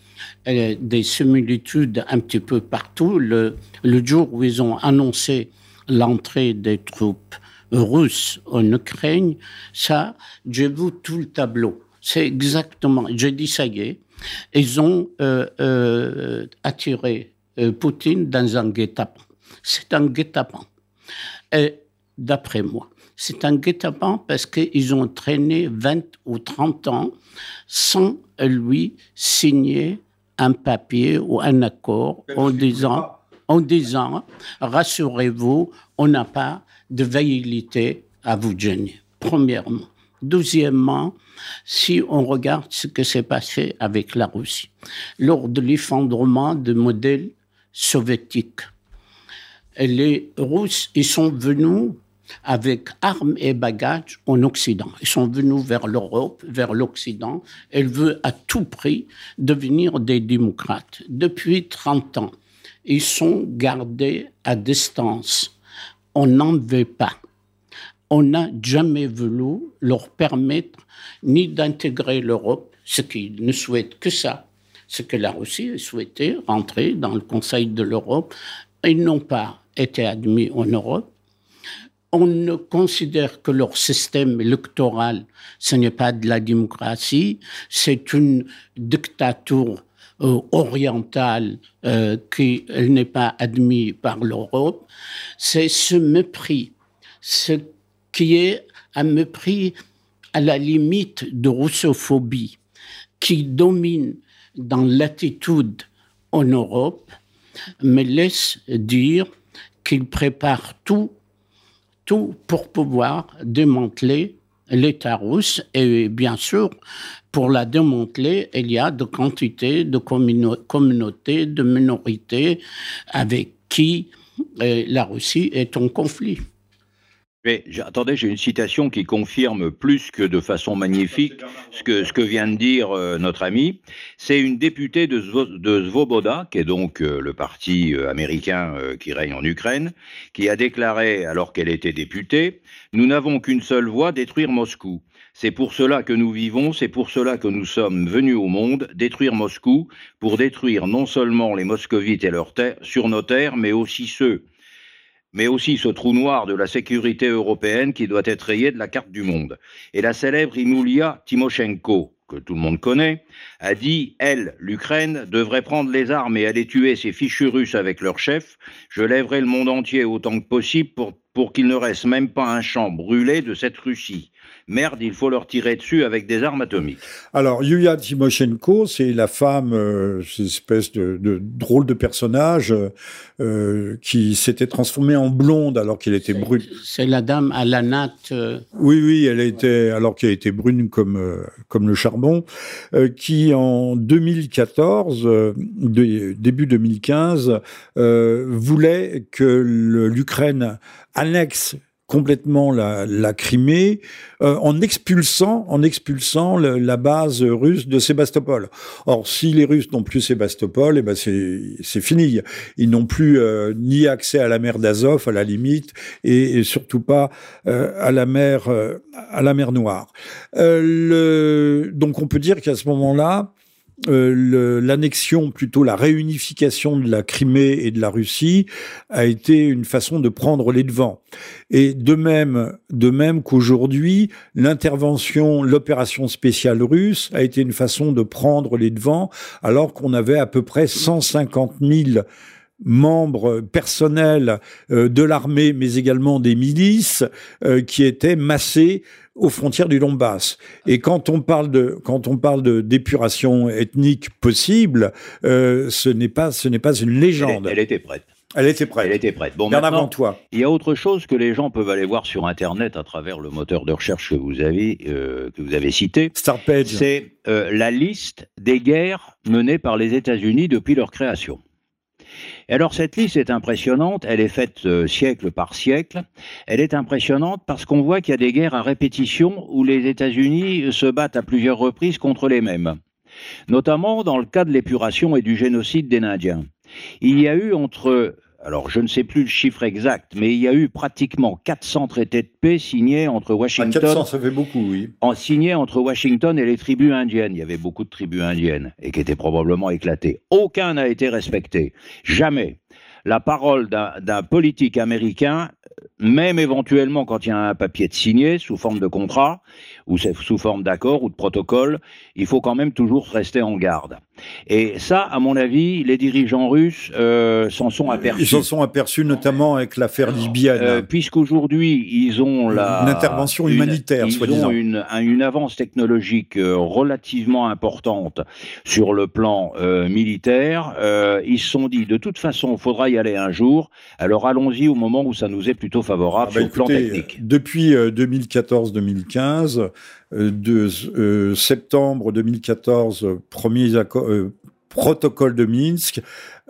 euh, des similitudes un petit peu partout. Le, le jour où ils ont annoncé l'entrée des troupes russes en Ukraine, ça, j'ai vu tout le tableau. C'est exactement. J'ai dit ça y est. Ils ont attiré Poutine dans un guet-apens c'est un guet-apens. Et d'après moi, c'est un guet-apens parce qu'ils ont traîné 20 ou 30 ans sans lui signer un papier ou un accord en disant, en disant rassurez-vous, on n'a pas de velléité à vous gêner, premièrement. Deuxièmement, si on regarde ce que s'est passé avec la Russie lors de l'effondrement du modèle soviétique, les Russes, ils sont venus avec armes et bagages en Occident. Ils sont venus vers l'Europe, vers l'Occident. Ils veulent à tout prix devenir des démocrates. Depuis 30 ans, ils sont gardés à distance. On n'en veut pas. On n'a jamais voulu leur permettre ni d'intégrer l'Europe, ce qu'ils ne souhaitent que ça, ce que la Russie souhaitait, rentrer dans le Conseil de l'Europe. Ils n'ont pas été admis en Europe on ne considère que leur système électoral, ce n'est pas de la démocratie, c'est une dictature euh, orientale euh, qui n'est pas admise par l'Europe. C'est ce mépris, ce qui est un mépris à la limite de russophobie qui domine dans l'attitude en Europe, me laisse dire qu'il prépare tout tout pour pouvoir démanteler l'État russe. Et bien sûr, pour la démanteler, il y a de quantités de communautés, de minorités avec qui euh, la Russie est en conflit. Mais, attendez, j'ai une citation qui confirme plus que de façon magnifique ce que, ce que vient de dire euh, notre ami. C'est une députée de, de Svoboda, qui est donc euh, le parti euh, américain qui règne en Ukraine, qui a déclaré, alors qu'elle était députée, Nous n'avons qu'une seule voie, détruire Moscou. C'est pour cela que nous vivons, c'est pour cela que nous sommes venus au monde, détruire Moscou, pour détruire non seulement les moscovites et leurs terres, sur nos terres, mais aussi ceux mais aussi ce trou noir de la sécurité européenne qui doit être rayé de la carte du monde. Et la célèbre Imulia Timoshenko, que tout le monde connaît, a dit, elle, l'Ukraine, devrait prendre les armes et aller tuer ces fichus russes avec leur chef. Je lèverai le monde entier autant que possible pour, pour qu'il ne reste même pas un champ brûlé de cette Russie merde, il faut leur tirer dessus avec des armes atomiques. Alors, Yulia Timoshenko, c'est la femme, euh, cette espèce de, drôle de personnage euh, qui s'était transformée en blonde alors qu'elle était brune. C'est la dame à la natte. Euh. Oui, oui, elle était, alors qu'elle était brune comme, comme le charbon, qui en 2014, début 2015, voulait que l'Ukraine annexe complètement la, la Crimée euh, en expulsant, en expulsant la base russe de Sébastopol. Or, si les Russes n'ont plus Sébastopol, eh ben c'est fini. Ils n'ont plus euh, ni accès à la mer d'Azov à la limite et, surtout pas euh, à la mer à la mer Noire. Le, donc, on peut dire qu'à ce moment-là, euh, l'annexion, plutôt la réunification de la Crimée et de la Russie a été une façon de prendre les devants. Et de même, de même qu'aujourd'hui, l'intervention, l'opération spéciale russe a été une façon de prendre les devants, alors qu'on avait à peu près 150 000 membres personnels euh, de l'armée, mais également des milices, euh, qui étaient massés aux frontières du Donbass. Et quand on parle de quand on parle de d'épuration ethnique possible, euh, ce n'est pas ce n'est pas une légende. Elle, était prête. Elle était prête. Elle était prête. Bon, Bien avant toi. Il y a autre chose que les gens peuvent aller voir sur Internet à travers le moteur de recherche que vous avez euh, que vous avez cité. Starpage. C'est euh, la liste des guerres menées par les États-Unis depuis leur création alors cette liste est impressionnante, elle est faite euh, siècle par siècle. Elle est impressionnante parce qu'on voit qu'il y a des guerres à répétition où les États-Unis se battent à plusieurs reprises contre les mêmes, notamment dans le cas de l'épuration et du génocide des Indiens. Il y a eu entre alors je ne sais plus le chiffre exact, mais il y a eu pratiquement 400 traités de paix signés entre Washington. 400, ça fait beaucoup, oui. En signés entre Washington et les tribus indiennes. Il y avait beaucoup de tribus indiennes et qui étaient probablement éclatées. Aucun n'a été respecté. Jamais. La parole d'un politique américain, même éventuellement quand il y a un papier de signé sous forme de contrat ou sous forme d'accord ou de protocole, il faut quand même toujours rester en garde. Et ça, à mon avis, les dirigeants russes euh, s'en sont aperçus. Ils s'en sont aperçus notamment avec l'affaire libyenne. Euh, Puisqu'aujourd'hui, ils ont la... Une intervention humanitaire, soi-disant. Ils ont une, une, avance technologique euh, relativement importante sur le plan euh, militaire. Ils se sont dit, de toute façon, il faudra y aller un jour. Alors allons-y au moment où ça nous est plutôt favorable ah bah sur le plan technique. Depuis 2014-2015, de septembre 2014, premier accord, protocole de Minsk,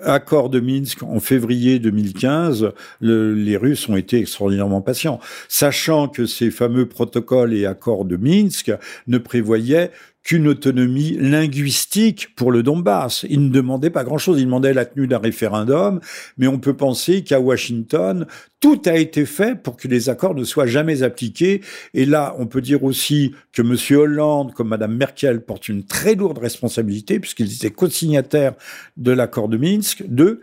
accord de Minsk en février 2015, les Russes ont été extraordinairement patients, sachant que ces fameux protocoles et accords de Minsk ne prévoyaient qu'une autonomie linguistique pour le Donbass. Il ne demandait pas grand-chose, il demandait la tenue d'un référendum, mais on peut penser qu'à Washington, tout a été fait pour que les accords ne soient jamais appliqués. Et là, on peut dire aussi que M. Hollande, comme Mme Merkel, portent une très lourde responsabilité, puisqu'ils étaient co-signataires de l'accord de Minsk 2,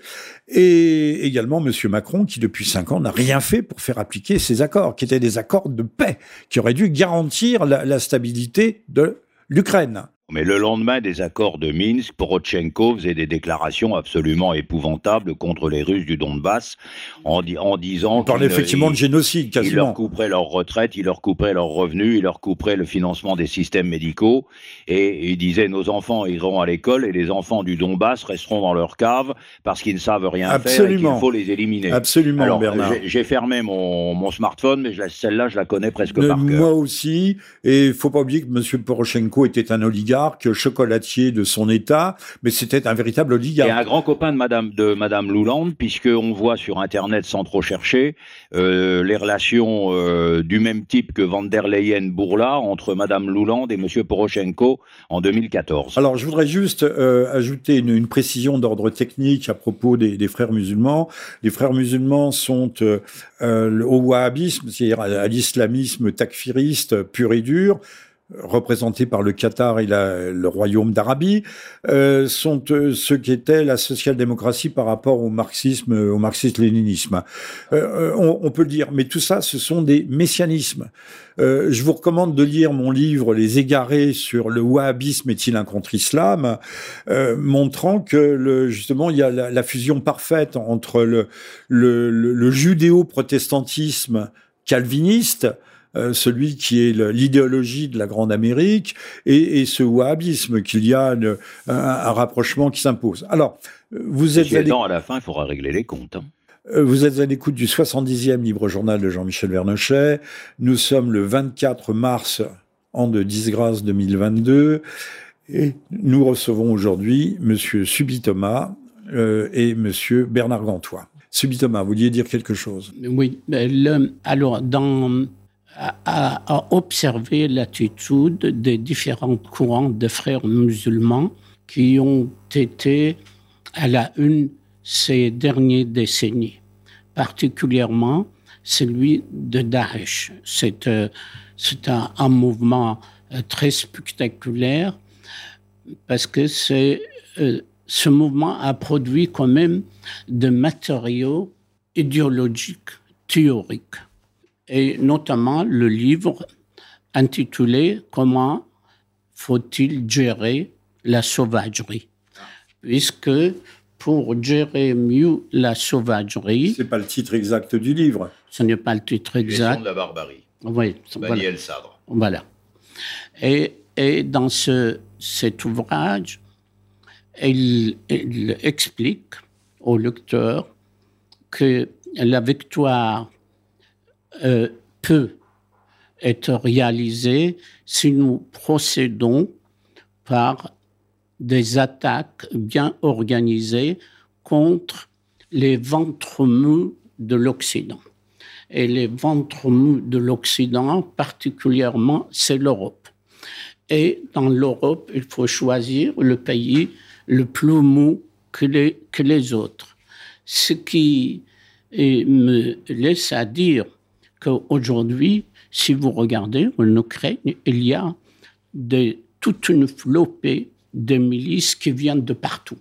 et également M. Macron, qui depuis cinq ans n'a rien fait pour faire appliquer ces accords, qui étaient des accords de paix, qui auraient dû garantir la stabilité de l'Ukraine. Mais le lendemain des accords de Minsk, Porochenko faisait des déclarations absolument épouvantables contre les Russes du Donbass, en, en disant... On parle effectivement de génocide, quasiment. Il leur couperait leur retraite, il leur couperait leurs revenus, il leur couperait le financement des systèmes médicaux, et il disait nos enfants iront à l'école et les enfants du Donbass resteront dans leur cave parce qu'ils ne savent rien faire et qu'il faut les éliminer. Absolument, Alors, Bernard. J'ai fermé mon, mon, smartphone, mais celle-là, je la connais presque par cœur. Moi aussi, et il faut pas oublier que M. Porochenko était un oligarque chocolatier de son État, mais c'était un véritable oligarque. Et un grand copain de Madame de Madame Louland, puisqu'on voit sur Internet sans trop chercher euh, les relations euh, du même type que Van der Leyen-Bourla entre Madame Louland et Monsieur Poroshenko en 2014. Alors, je voudrais juste euh, ajouter une, précision d'ordre technique à propos des, des, frères musulmans. Les frères musulmans sont au wahhabisme, c'est-à-dire à l'islamisme takfiriste pur et dur représentés par le Qatar et le royaume d'Arabie, euh, sont euh, ce qu'était la social-démocratie par rapport au marxisme, au marxisme-léninisme. Euh, on, on, peut le dire, mais tout ça, ce sont des messianismes. je vous recommande de lire mon livre Les égarés sur le wahhabisme est-il un contre-islam, montrant que justement il y a la, fusion parfaite entre le, le judéo-protestantisme calviniste euh, celui qui est l'idéologie de la Grande Amérique, et, ce wahhabisme, qu'il y a un, rapprochement qui s'impose. Alors, vous êtes... À, à la fin, il faudra régler les comptes. Hein. Euh, vous êtes à l'écoute du 70e livre journal de Jean-Michel Vernochet. Nous sommes le 24 mars, an de disgrâce 2022. Et nous recevons aujourd'hui Monsieur Subitoma euh, et Monsieur Bernard Gantois. Subitoma, vous vouliez dire quelque chose? Oui. Le, alors, dans à, observer l'attitude des différents courants de frères musulmans qui ont été à la une ces dernières décennies, particulièrement celui de Daesh. C'est euh, un, mouvement euh, très spectaculaire parce que euh, ce mouvement a produit quand même de matériaux idéologiques, théoriques et notamment le livre intitulé Comment faut-il gérer la sauvagerie Puisque pour gérer mieux la sauvagerie. C'est pas le titre exact du livre. Ce n'est pas le titre exact. de la barbarie. Oui. Daniel voilà. Sadre. Voilà. Et, et dans ce, cet ouvrage, il, il explique au lecteur que la victoire euh, peut être réalisé si nous procédons par des attaques bien organisées contre les ventres mous de l'Occident. Et les ventres mous de l'Occident, particulièrement, c'est l'Europe. Et dans l'Europe, il faut choisir le pays le plus mou que les, que les autres. Ce qui me laisse à dire qu'aujourd'hui, si vous regardez en Ukraine, il y a toute une flopée de milices qui viennent de partout.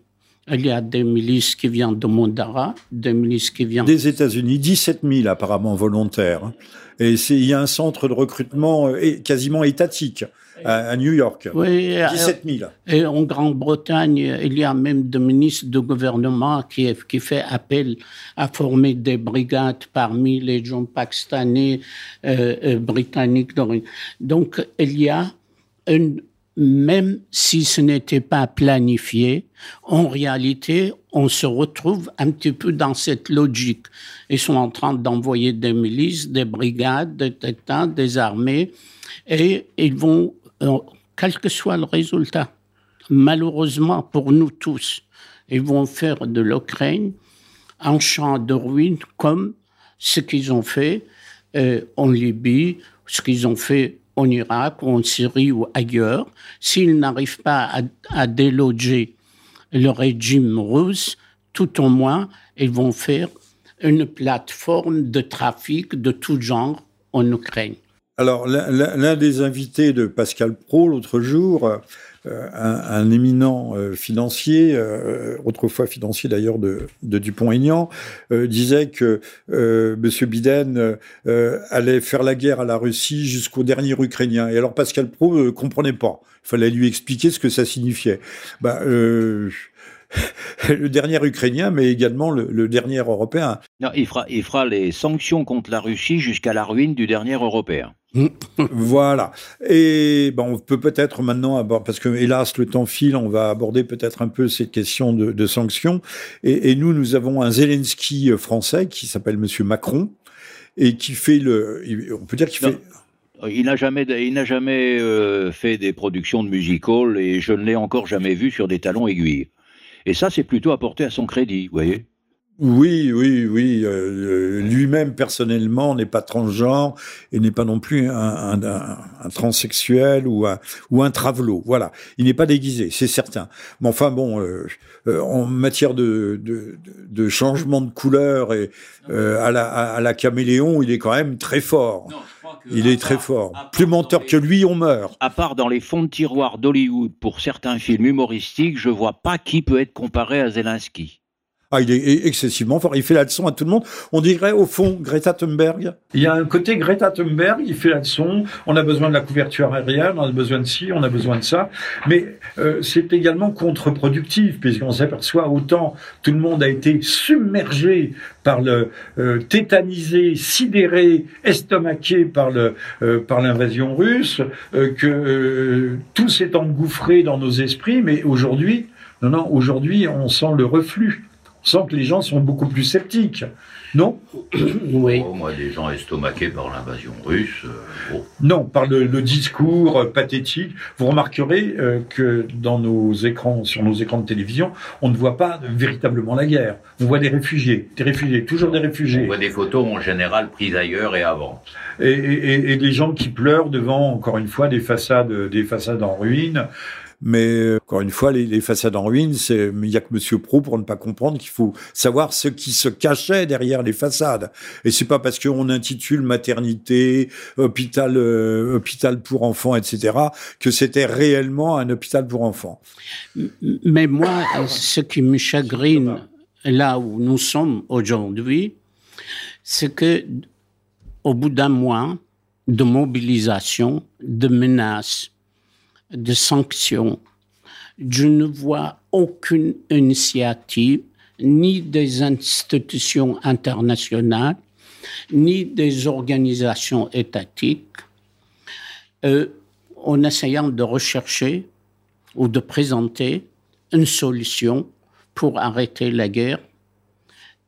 Il y a des milices qui viennent de Mondara, des milices qui viennent... Des États-Unis, 17 000 apparemment volontaires. Et il y a un centre de recrutement euh, quasiment étatique à, New York. Oui, 17 000. Et en Grande-Bretagne, il y a même des ministres de gouvernement qui, qui fait appel à former des brigades parmi les gens pakistanais, euh, euh, britanniques. Donc, il y a une, même si ce n'était pas planifié, en réalité, on se retrouve un petit peu dans cette logique. Ils sont en train d'envoyer des milices, des brigades, des des armées, et ils vont quel que soit le résultat, malheureusement pour nous tous, ils vont faire de l'Ukraine un champ de ruines comme ce qu'ils ont fait euh, en Libye, ce qu'ils ont fait en Irak ou en Syrie ou ailleurs. S'ils n'arrivent pas à, à, déloger le régime russe, tout au moins, ils vont faire une plateforme de trafic de tout genre en Ukraine. Alors, l'un des invités de Pascal Pro l'autre jour, euh, un, éminent euh, financier, euh, autrefois financier d'ailleurs de, Dupont-Aignan, disait que M. Biden allait faire la guerre à la Russie jusqu'au dernier Ukrainien. Et alors Pascal Pro ne comprenait pas. Il fallait lui expliquer ce que ça signifiait. Bah, le dernier Ukrainien, mais également le, dernier Européen. Non, il fera, il fera les sanctions contre la Russie jusqu'à la ruine du dernier Européen. voilà. Et ben, on peut peut-être maintenant, parce que hélas le temps file, on va aborder peut-être un peu cette question de, sanctions. Et, nous, nous avons un Zelensky français qui s'appelle Monsieur Macron et qui fait le, on peut dire qu'il fait. Il n'a jamais, il n'a jamais euh, fait des productions de musical et je ne l'ai encore jamais vu sur des talons aiguilles. Et ça, c'est plutôt apporté à son crédit, vous voyez. Oui, oui, oui. Euh, lui-même, personnellement, n'est pas transgenre et n'est pas non plus un, transsexuel ou un, ou un travelot. Voilà. Il n'est pas déguisé, c'est certain. Mais enfin, bon, euh, euh, en matière de, de, changement de couleur et à, la, à la caméléon, il est quand même très fort. il est très fort. Plus menteur que lui, on meurt. À part dans les fonds de tiroir d'Hollywood pour certains films humoristiques, je vois pas qui peut être comparé à Zelensky. Ah, il est excessivement fort. Il fait la leçon à tout le monde. On dirait, au fond, Greta Thunberg. Il y a un côté Greta Thunberg, il fait la leçon. On a besoin de la couverture aérienne, on a besoin de ci, on a besoin de ça. Mais euh, c'est également contre-productif, puisqu'on s'aperçoit autant tout le monde a été submergé par le euh, tétanisé, sidéré, estomaqué par le euh, par l'invasion russe, que tout s'est engouffré dans nos esprits. Mais aujourd'hui, non, non, aujourd'hui, on sent le reflux sent que les gens sont beaucoup plus sceptiques. Non Oui. Oh, moi, des gens estomaqués par l'invasion russe. Euh, non, par le, discours euh, pathétique. Vous remarquerez euh, que dans nos écrans, sur nos écrans de télévision, on ne voit pas véritablement la guerre. On voit des réfugiés, des réfugiés, toujours des réfugiés. On voit des photos en général prises ailleurs et avant. Et, et des gens qui pleurent devant, encore une fois, des façades, des façades en ruine. Mais euh, encore une fois, les, façades en ruine, c'est il y a que Monsieur Pro pour ne pas comprendre qu'il faut savoir ce qui se cachait derrière les façades. Et c'est pas parce qu'on intitule maternité, hôpital, euh, hôpital pour enfants, etc., que c'était réellement un hôpital pour enfants. Mais moi, ce qui me chagrine là où nous sommes aujourd'hui, c'est que au bout d'un mois de mobilisation, de menaces, de sanctions. Je ne vois aucune initiative, ni des institutions internationales, ni des organisations étatiques, euh, en essayant de rechercher ou de présenter une solution pour arrêter la guerre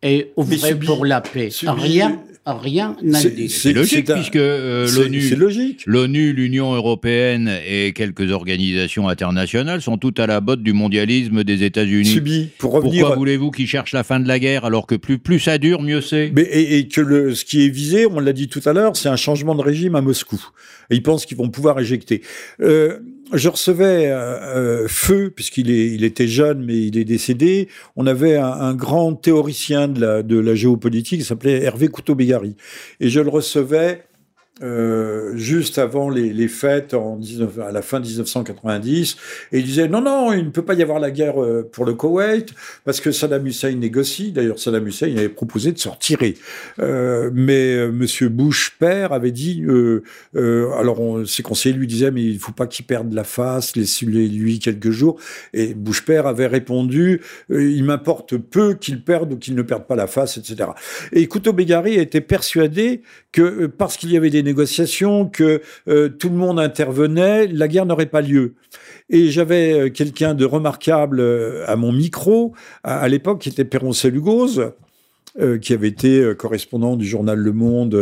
et ouvrir pour la paix. Rien, rien n'a dit. C'est logique puisque euh, l'ONU, l'ONU, l'Union européenne et quelques organisations internationales sont toutes à la botte du mondialisme des États-Unis. Pour revenir, Pourquoi voulez-vous qu'ils cherchent la fin de la guerre alors que plus plus ça dure, mieux c'est? Mais et, que le, ce qui est visé, on l'a dit tout à l'heure, c'est un changement de régime à Moscou. Et ils pensent qu'ils vont pouvoir éjecter. Euh, je recevais euh, euh, Feu, puisqu'il il était jeune, mais il est décédé. On avait un, grand théoricien de la, de la géopolitique, qui s'appelait Hervé Couteau-Bégari. Et je le recevais euh, juste avant les, fêtes en 19, à la fin 1990 et il disait non non il ne peut pas y avoir la guerre euh, pour le Koweït parce que Saddam Hussein négocie. D'ailleurs Saddam Hussein avait proposé de se retirer. Euh, mais Monsieur Bush père avait dit alors on, ses conseillers lui disaient mais il faut pas qu'il perde la face laissez-lui lui quelques jours. Et Bush père avait répondu il m'importe peu qu'il perde ou qu'il ne perde pas la face etc et Couteau Begari était persuadé que parce qu'il y avait des négociations, que euh, tout le monde intervenait, la guerre n'aurait pas lieu. Et j'avais euh, quelqu'un de remarquable euh, à mon micro, à, l'époque, qui était Perroncel Lugoz, qui avait été correspondant du journal Le Monde,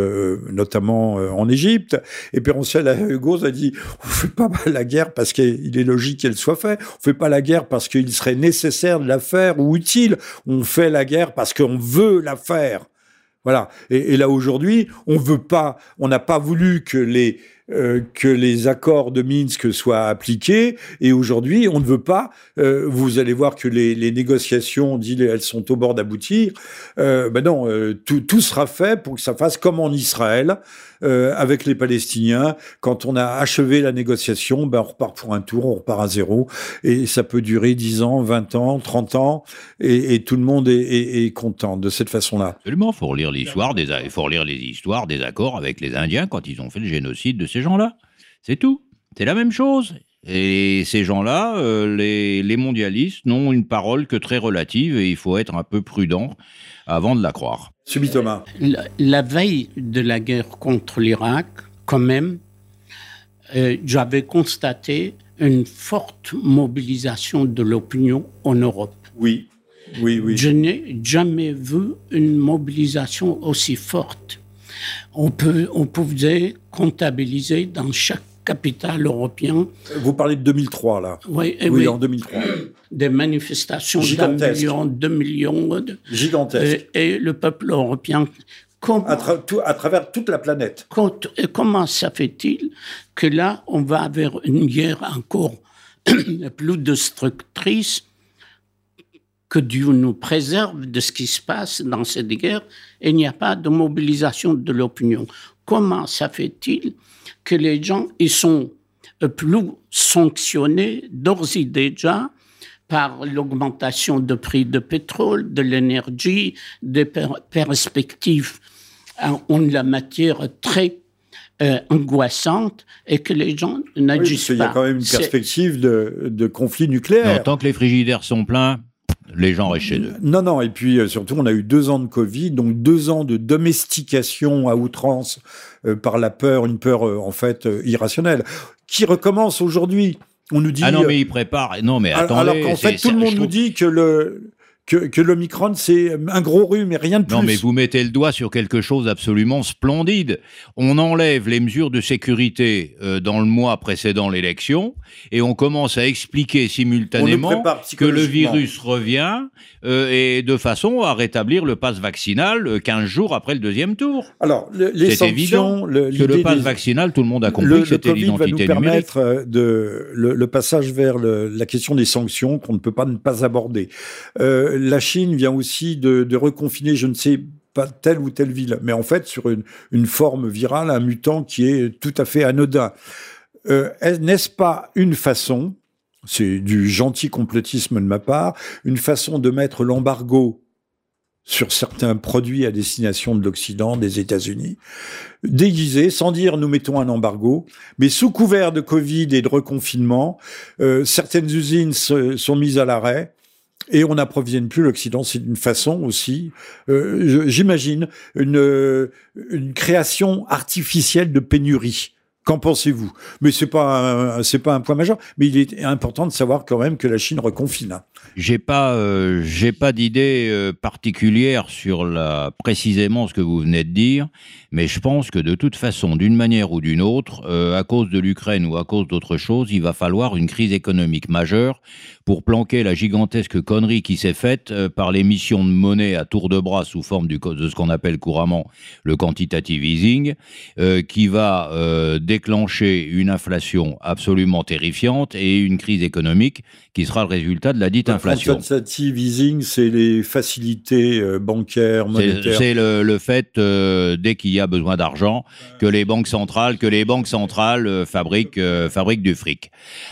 notamment en Égypte. Et Perroncel Hugoz a dit on fait pas la guerre parce qu'il est logique qu'elle soit faite. On fait pas la guerre parce qu'il serait nécessaire de la faire ou utile. On fait la guerre parce qu'on veut la faire. Voilà. Et, là aujourd'hui, on veut pas, on n'a pas voulu que les euh, que les accords de Minsk soient appliqués. Et aujourd'hui, on ne veut pas. Euh, vous allez voir que les, négociations, dit, elles sont au bord d'aboutir. Euh, ben non, tout, tout, sera fait pour que ça fasse comme en Israël. Euh, avec les Palestiniens. Quand on a achevé la négociation, ben on repart pour un tour, on repart à zéro. Et ça peut durer 10 ans, 20 ans, 30 ans. Et, tout le monde est, content de cette façon-là. Absolument, il faut relire les histoires des accords avec les Indiens quand ils ont fait le génocide de ces gens-là. C'est tout. C'est la même chose. Et ces gens-là, euh, les, les, mondialistes, n'ont une parole que très relative et il faut être un peu prudent avant de la croire. La, la veille de la guerre contre l'Irak, quand même, euh, j'avais constaté une forte mobilisation de l'opinion en Europe. Oui, oui, oui. Je n'ai jamais vu une mobilisation aussi forte. On, peut, on pouvait comptabiliser dans chaque capitale européenne. Vous parlez de 2003, là Oui, oui, oui. en 2003. Des manifestations d'un million, deux millions. De, Gigantesques. Et, et, le peuple européen. Comment, à, tra tout, à, travers toute la planète. Quand, et comment ça fait-il que là, on va vers une guerre encore plus destructrice que Dieu nous préserve de ce qui se passe dans cette guerre et il n'y a pas de mobilisation de l'opinion. Comment ça fait-il que les gens ils sont plus sanctionnés d'ores et déjà par l'augmentation de prix de pétrole, de l'énergie, des per perspectives en la matière très euh, angoissante et que les gens n'agissent oui, pas. Il y a quand même une perspective de, de, conflit nucléaire. Non, tant que les frigidaires sont pleins, les gens restent chez eux. Non, non, et puis euh, surtout, on a eu deux ans de Covid, donc deux ans de domestication à outrance euh, par la peur, une peur euh, en fait irrationnelle, qui recommence aujourd'hui. On nous dit. Ah non, mais ils préparent. Non, mais attendez. Alors qu'en fait, tout le monde nous dit que le que, que l'Omicron, c'est un gros rhume et rien de plus. Non, mais vous mettez le doigt sur quelque chose d'absolument splendide. On enlève les mesures de sécurité euh, dans le mois précédent l'élection et on commence à expliquer simultanément que le virus revient euh, et de façon à rétablir le pass vaccinal 15 euh, jours après le deuxième tour. Alors, le, les c'est évident le, que le pass des... vaccinal, tout le monde a compris le, que c'était l'identité permettre de le, le, passage vers la question des sanctions qu'on ne peut pas ne pas aborder. Euh, la Chine vient aussi de, reconfiner, je ne sais pas telle ou telle ville, mais en fait sur une, forme virale, un mutant qui est tout à fait anodin. Euh, N'est-ce pas une façon, c'est du gentil complotisme de ma part, une façon de mettre l'embargo sur certains produits à destination de l'Occident, des États-Unis, déguisé, sans dire nous mettons un embargo, mais sous couvert de Covid et de reconfinement, euh, certaines usines sont mises à l'arrêt, et on n'approvisionne plus l'Occident. C'est une façon aussi, euh, j'imagine, une, création artificielle de pénurie. Qu'en pensez-vous? Mais c'est pas c'est pas un point majeur, mais il est important de savoir quand même que la Chine reconfine. J'ai pas euh, j'ai pas d'idée euh, particulière sur la précisément ce que vous venez de dire, mais je pense que de toute façon, d'une manière ou d'une autre, euh, à cause de l'Ukraine ou à cause d'autre chose, il va falloir une crise économique majeure pour planquer la gigantesque connerie qui s'est faite euh, par l'émission de monnaie à tour de bras sous forme du, de ce qu'on appelle couramment le quantitative easing, euh, qui va déclencher une inflation absolument terrifiante et une crise économique qui sera le résultat de la dite inflation. Quantitative easing, c'est les facilités bancaires, monétaires. C'est le, le, fait, dès qu'il a besoin d'argent, que les banques centrales, que les banques centrales euh, fabriquent, fabriquent du fric.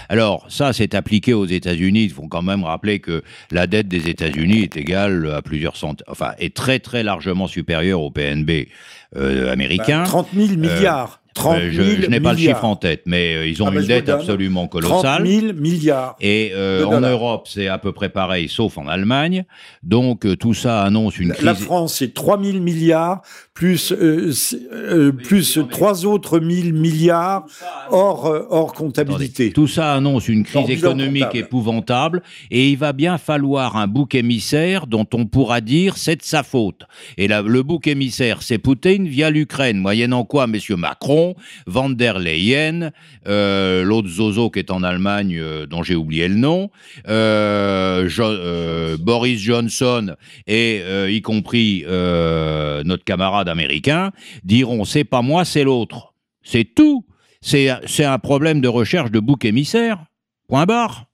Alors, ça, c'est appliqué aux États-Unis. Il faut quand même rappeler que la dette des États-Unis est égale à plusieurs centaines, enfin, est très, très largement supérieure au PNB américain. 30 000 milliards. 30 000 je, je n'ai pas le chiffre en tête, mais euh, ils ont ah, une dette absolument colossale. 30 000 milliards. Et euh, en Europe, c'est à peu près pareil, sauf en Allemagne. Donc euh, tout ça annonce une crise. La France, c'est 3 000 milliards plus euh, euh, plus trois autres 1000 milliards hors hors comptabilité. tout ça annonce une crise économique épouvantable et il va bien falloir un bouc émissaire dont on pourra dire c'est de sa faute. Et le bouc émissaire, c'est Poutine via l'Ukraine, moyennant quoi Monsieur Macron Van der Leyen, euh, l'autre Zozo qui est en Allemagne, euh, dont j'ai oublié le nom, euh, Boris Johnson et y compris notre camarade américain diront c'est pas moi, c'est l'autre. C'est tout. C'est un problème de recherche de bouc émissaire. Point barre.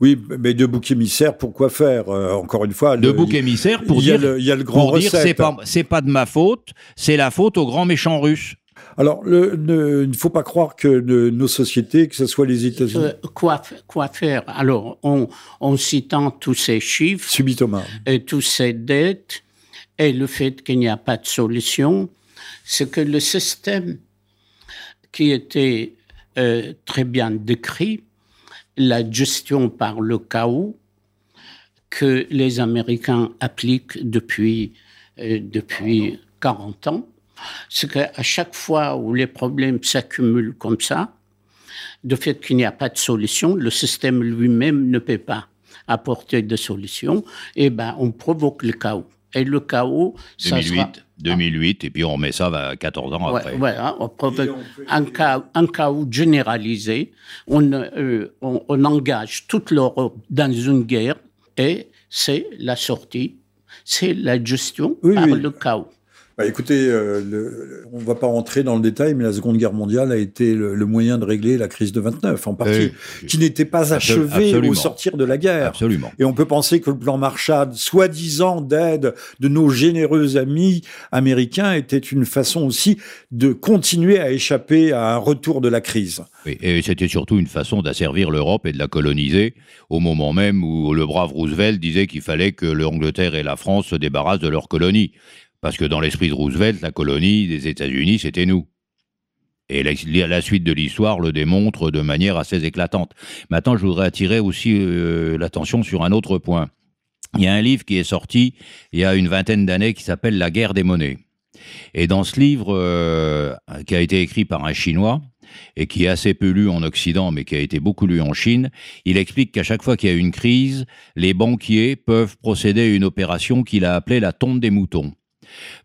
Oui, mais de bouc émissaire, pourquoi faire Encore une fois, de bouc émissaire pour dire, il y a le grand c'est pas c'est pas de ma faute, c'est la faute au grand méchant russe. Alors, il ne faut pas croire que nos sociétés, que ce soit les États-Unis. Euh, quoi, quoi faire? Alors, en, citant tous ces chiffres, Subitement. et toutes ces dettes, et le fait qu'il n'y a pas de solution, c'est que le système qui était euh, très bien décrit, la gestion par le chaos, que les Américains appliquent depuis, euh, depuis 40 ans, c'est qu'à chaque fois où les problèmes s'accumulent comme ça, de fait qu'il n'y a pas de solution, le système lui-même ne peut pas apporter de solution, et eh ben on provoque le chaos. Et le chaos, 2008, ça sera... 2008, et puis on met ça 14 ans après. Voilà, on provoque un, chaos, un chaos généralisé. On, euh, on, on engage toute l'Europe dans une guerre, et c'est la sortie, c'est la gestion par le chaos. Bah, écoutez, euh, on ne va pas rentrer dans le détail, mais la Seconde Guerre mondiale a été le, moyen de régler la crise de 29, en partie, qui n'était pas achevée au sortir de la guerre. Absolument. Et on peut penser que le plan Marshall, soi-disant d'aide de nos généreux amis américains, était une façon aussi de continuer à échapper à un retour de la crise. Oui, et c'était surtout une façon d'asservir l'Europe et de la coloniser, au moment même où le brave Roosevelt disait qu'il fallait que l'Angleterre et la France se débarrassent de leurs colonies. Parce que dans l'esprit de Roosevelt, la colonie des États-Unis, c'était nous. Et la, suite de l'histoire le démontre de manière assez éclatante. Maintenant, je voudrais attirer aussi euh, l'attention sur un autre point. Il y a un livre qui est sorti il y a une vingtaine d'années qui s'appelle La guerre des monnaies. Et dans ce livre, euh, qui a été écrit par un Chinois, et qui est assez peu lu en Occident, mais qui a été beaucoup lu en Chine, il explique qu'à chaque fois qu'il y a une crise, les banquiers peuvent procéder à une opération qu'il a appelée la tombe des moutons.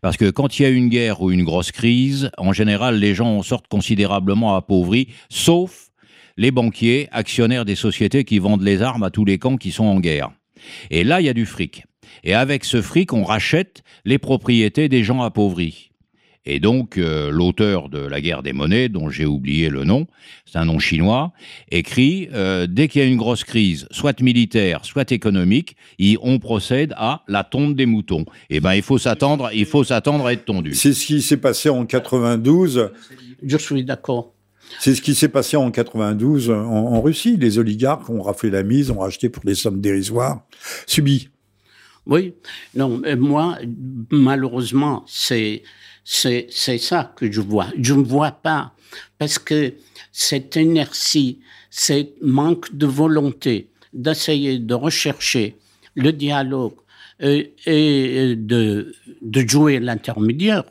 Parce que quand il y a une guerre ou une grosse crise, en général, les gens en sortent considérablement appauvris, sauf les banquiers, actionnaires des sociétés qui vendent les armes à tous les camps qui sont en guerre. Et là, il y a du fric. Et avec ce fric, on rachète les propriétés des gens appauvris. Et donc, euh, l'auteur de La guerre des monnaies, dont j'ai oublié le nom, c'est un nom chinois, écrit euh, Dès qu'il y a une grosse crise, soit militaire, soit économique, on procède à la tombe des moutons. Eh ben, il faut s'attendre, il faut s'attendre à être tondu. C'est ce qui s'est passé en 92. Je suis d'accord. C'est ce qui s'est passé en 92 en, en, Russie. Les oligarques ont raflé la mise, ont racheté pour des sommes dérisoires, subi. Oui, non, moi, malheureusement, c'est c'est ça que je vois. Je ne vois pas parce que cette inertie, ce manque de volonté d'essayer de rechercher le dialogue et, de jouer l'intermédiaire.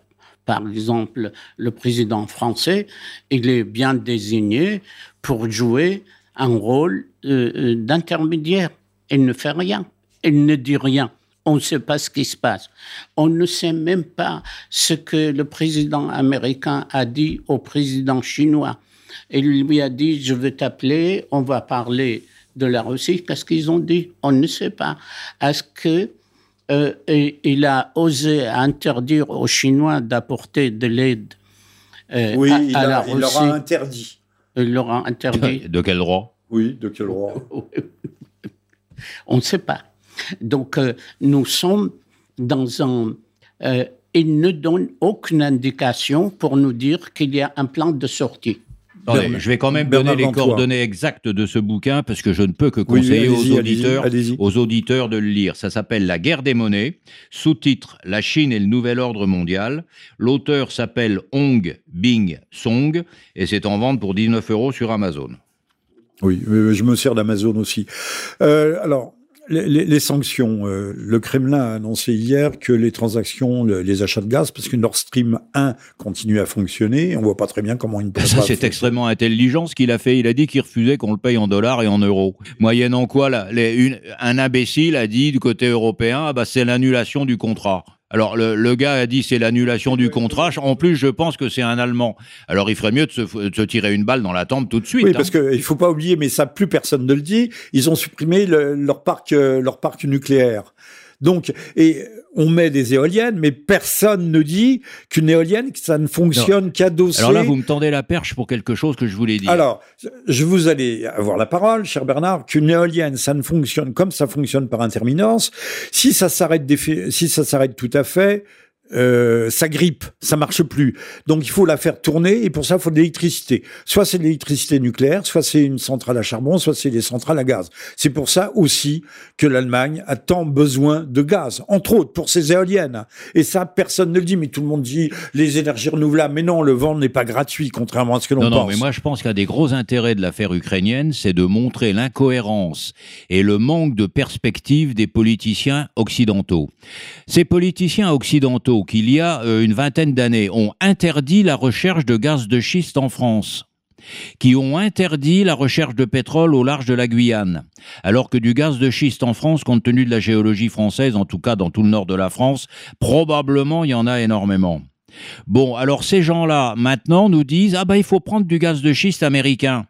Par exemple, le président français, il est bien désigné pour jouer un rôle euh, euh, d'intermédiaire. Il ne fait rien. Il ne dit rien on ne sait pas ce qui se passe. On ne sait même pas ce que le président américain a dit au président chinois. Il lui a dit, je veux t'appeler, on va parler de la Russie. Qu'est-ce qu'ils ont dit On ne sait pas. Est-ce que euh, il a osé interdire aux Chinois d'apporter de l'aide euh, oui, il, il leur a interdit. Il leur a interdit. De quel droit? Oui, de quel droit? On ne sait pas. Donc, euh, nous sommes dans un... Euh, il ne donne aucune indication pour nous dire qu'il y a un plan de sortie je vais quand même donner les coordonnées exactes de ce bouquin parce que je ne peux que conseiller aux auditeurs, aux auditeurs de le lire. Ça s'appelle La guerre des monnaies, sous-titre La Chine et le nouvel ordre mondial. L'auteur s'appelle Hong Bing Song et c'est en vente pour 19 euros sur Amazon. Oui, je me sers d'Amazon aussi. Euh, alors, les, sanctions. Euh, le Kremlin a annoncé hier que les transactions, les achats de gaz, parce que Nord Stream 1 continue à fonctionner, on voit pas très bien comment il peut. Ça, c'est extrêmement intelligent ce qu'il a fait. Il a dit qu'il refusait qu'on le paye en dollars et en euros. Moyennant quoi, là, un imbécile a dit du côté européen, ah bah, c'est l'annulation du contrat. Alors le, gars a dit c'est l'annulation du contrat. En plus, je pense que c'est un Allemand. Alors il ferait mieux de se, tirer une balle dans la tempe tout de suite. Oui, parce hein. qu'il faut pas oublier, mais ça plus personne ne le dit. Ils ont supprimé leur parc, euh, leur parc nucléaire. Donc, et on met des éoliennes, mais personne ne dit qu'une éolienne, ça ne fonctionne qu'adossé. Alors là, vous me tendez la perche pour quelque chose que je voulais dire. Alors, je vous allez avoir la parole, cher Bernard, qu'une éolienne, ça ne fonctionne comme ça fonctionne par intermittence. Si ça s'arrête, si ça s'arrête tout à fait, euh, ça grippe, ça marche plus. Donc il faut la faire tourner et pour ça il faut de l'électricité. Soit c'est de l'électricité nucléaire, soit c'est une centrale à charbon, soit c'est des centrales à gaz. C'est pour ça aussi que l'Allemagne a tant besoin de gaz, entre autres pour ses éoliennes. Et ça personne ne le dit, mais tout le monde dit les énergies renouvelables. Mais non, le vent n'est pas gratuit, contrairement à ce que l'on pense. Non, non, mais moi je pense qu'un des gros intérêts de l'affaire ukrainienne, c'est de montrer l'incohérence et le manque de perspective des politiciens occidentaux. Ces politiciens occidentaux qu'il y a euh, une vingtaine d'années, ont interdit la recherche de gaz de schiste en France qui ont interdit la recherche de pétrole au large de la Guyane, alors que du gaz de schiste en France, compte tenu de la géologie française, en tout cas dans tout le nord de la France, probablement il y en a énormément. Bon, alors ces gens-là, maintenant, nous disent Ah ben il faut prendre du gaz de schiste américain.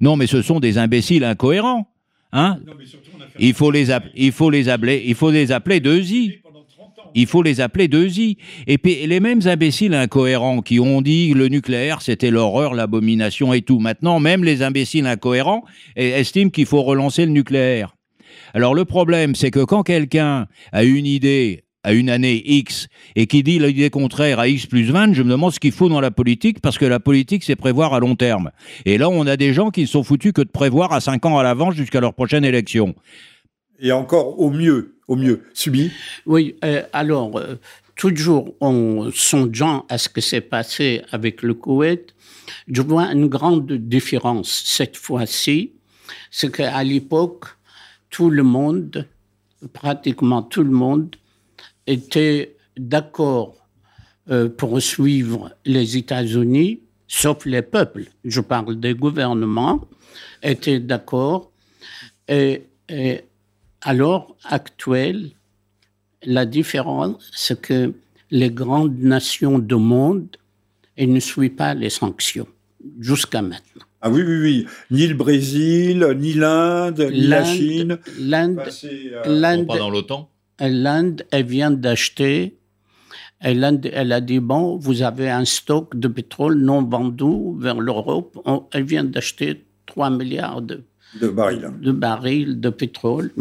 Non, mais ce sont des imbéciles incohérents. Hein il, faut les il faut les appeler, il faut les appeler deux i. Il faut les appeler deux I. Et puis les mêmes imbéciles incohérents qui ont dit le nucléaire c'était l'horreur, l'abomination et tout. Maintenant, même les imbéciles incohérents estiment qu'il faut relancer le nucléaire. Alors le problème, c'est que quand quelqu'un a une idée à une année X et qui dit l'idée contraire à X plus 20, je me demande ce qu'il faut dans la politique parce que la politique, c'est prévoir à long terme. Et là, on a des gens qui ne sont foutus que de prévoir à 5 ans à l'avance jusqu'à leur prochaine élection. Et encore au mieux, au mieux, subi Oui, euh, alors, euh, toujours en songeant à ce que s'est passé avec le Koweït, je vois une grande différence cette fois-ci. C'est qu'à l'époque, tout le monde, pratiquement tout le monde, était d'accord euh, pour suivre les États-Unis, sauf les peuples, je parle des gouvernements, étaient d'accord. Et à l'heure actuelle, la différence, c'est que les grandes nations du monde elles ne suivent pas les sanctions jusqu'à maintenant. Ah oui, oui, oui. Ni le Brésil, ni l'Inde, ni la Chine. L'Inde, euh, pas dans l'OTAN. L'Inde, elle vient d'acheter. L'Inde, elle a dit bon, vous avez un stock de pétrole non vendu vers l'Europe. Elle vient d'acheter 3 milliards de de barils. De de pétrole.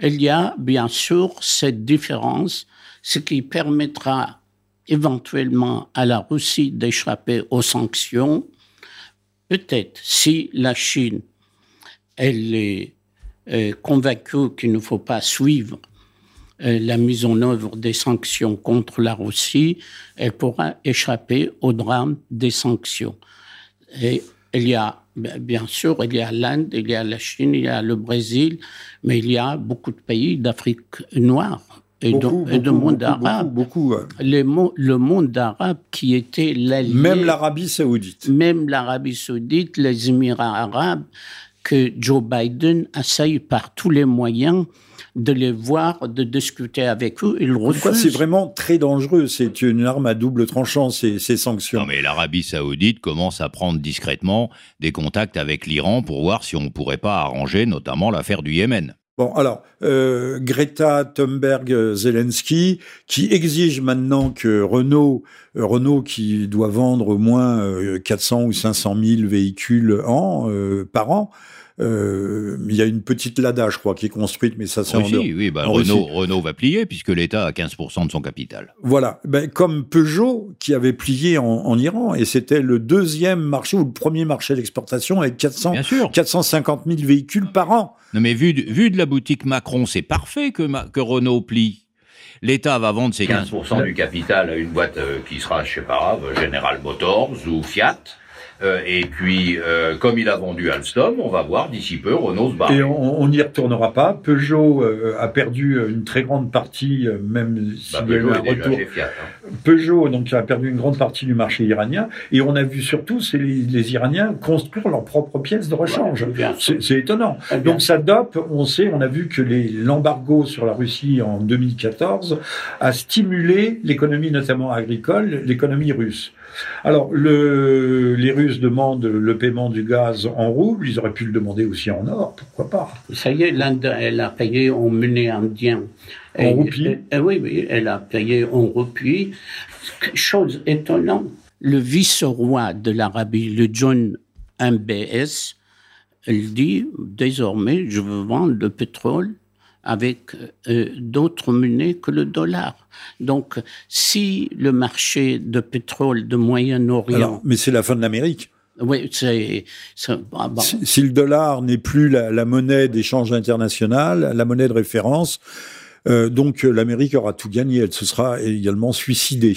Il y a bien sûr cette différence, ce qui permettra éventuellement à la Russie d'échapper aux sanctions. Peut-être si la Chine elle est euh, convaincue qu'il ne faut pas suivre euh, la mise en œuvre des sanctions contre la Russie, elle pourra échapper au drame des sanctions. Et il y a bien sûr, il y a l'Inde, il y a la Chine, il y a le Brésil, mais il y a beaucoup de pays d'Afrique noire et, de, monde arabe. Beaucoup, le monde arabe qui était l'allié. Même l'Arabie saoudite. Même l'Arabie saoudite, les Émirats arabes, que Joe Biden essaye par tous les moyens de les voir, de discuter avec eux. Ils refusent. C'est vraiment très dangereux. C'est une arme à double tranchant, ces, ces sanctions. Non, mais l'Arabie saoudite commence à prendre discrètement des contacts avec l'Iran pour voir si on ne pourrait pas arranger notamment l'affaire du Yémen. Bon, alors, euh, Greta Thunberg Zelensky, qui exige maintenant que Renault, euh, Renault qui doit vendre au moins 400 ou 500 000 véhicules an, par an, euh, il y a une petite Lada, je crois, qui est construite, mais ça c'est en Oui, bah, Renault, Renault, va plier puisque l'État a 15% de son capital. Voilà, ben, comme Peugeot qui avait plié en, Iran, et c'était le deuxième marché ou le premier marché d'exportation avec 400, 450 000 véhicules par an. Non mais vu, vu de la boutique Macron, c'est parfait que, que Renault plie. L'État va vendre ses 15% du capital à une boîte euh, qui sera, je sais pas, General Motors ou Fiat. Euh, et puis, euh, comme il a vendu Alstom, on va voir d'ici peu Renault se barrer. Et on n'y retournera pas. Peugeot euh, a perdu une très grande partie, même si bah, Peugeot, un retour. Fiat, hein. Peugeot donc a perdu une grande partie du marché iranien. Et on a vu surtout c'est les, Iraniens construire leurs propres pièces de rechange. c'est étonnant. Donc ça dope. On sait, on a vu que l'embargo sur la Russie en 2014 a stimulé l'économie, notamment agricole, l'économie russe. Alors, le, les Russes demandent le paiement du gaz en roubles, ils auraient pu le demander aussi en or, pourquoi pas Ça y est, l'Inde, elle a payé en monnaie indienne. En roupies Oui, oui, elle a payé en roupies. Chose étonnante, le vice-roi de l'Arabie, le John MBS, elle dit, désormais, je veux vendre le pétrole avec euh, d'autres monnaies que le dollar. Donc, si le marché de pétrole de Moyen-Orient... Mais c'est la fin de l'Amérique. Oui, c'est. Ah, si, le dollar n'est plus la, monnaie d'échange international, la monnaie de référence, euh, donc l'Amérique aura tout gagné. Elle se sera également suicidée.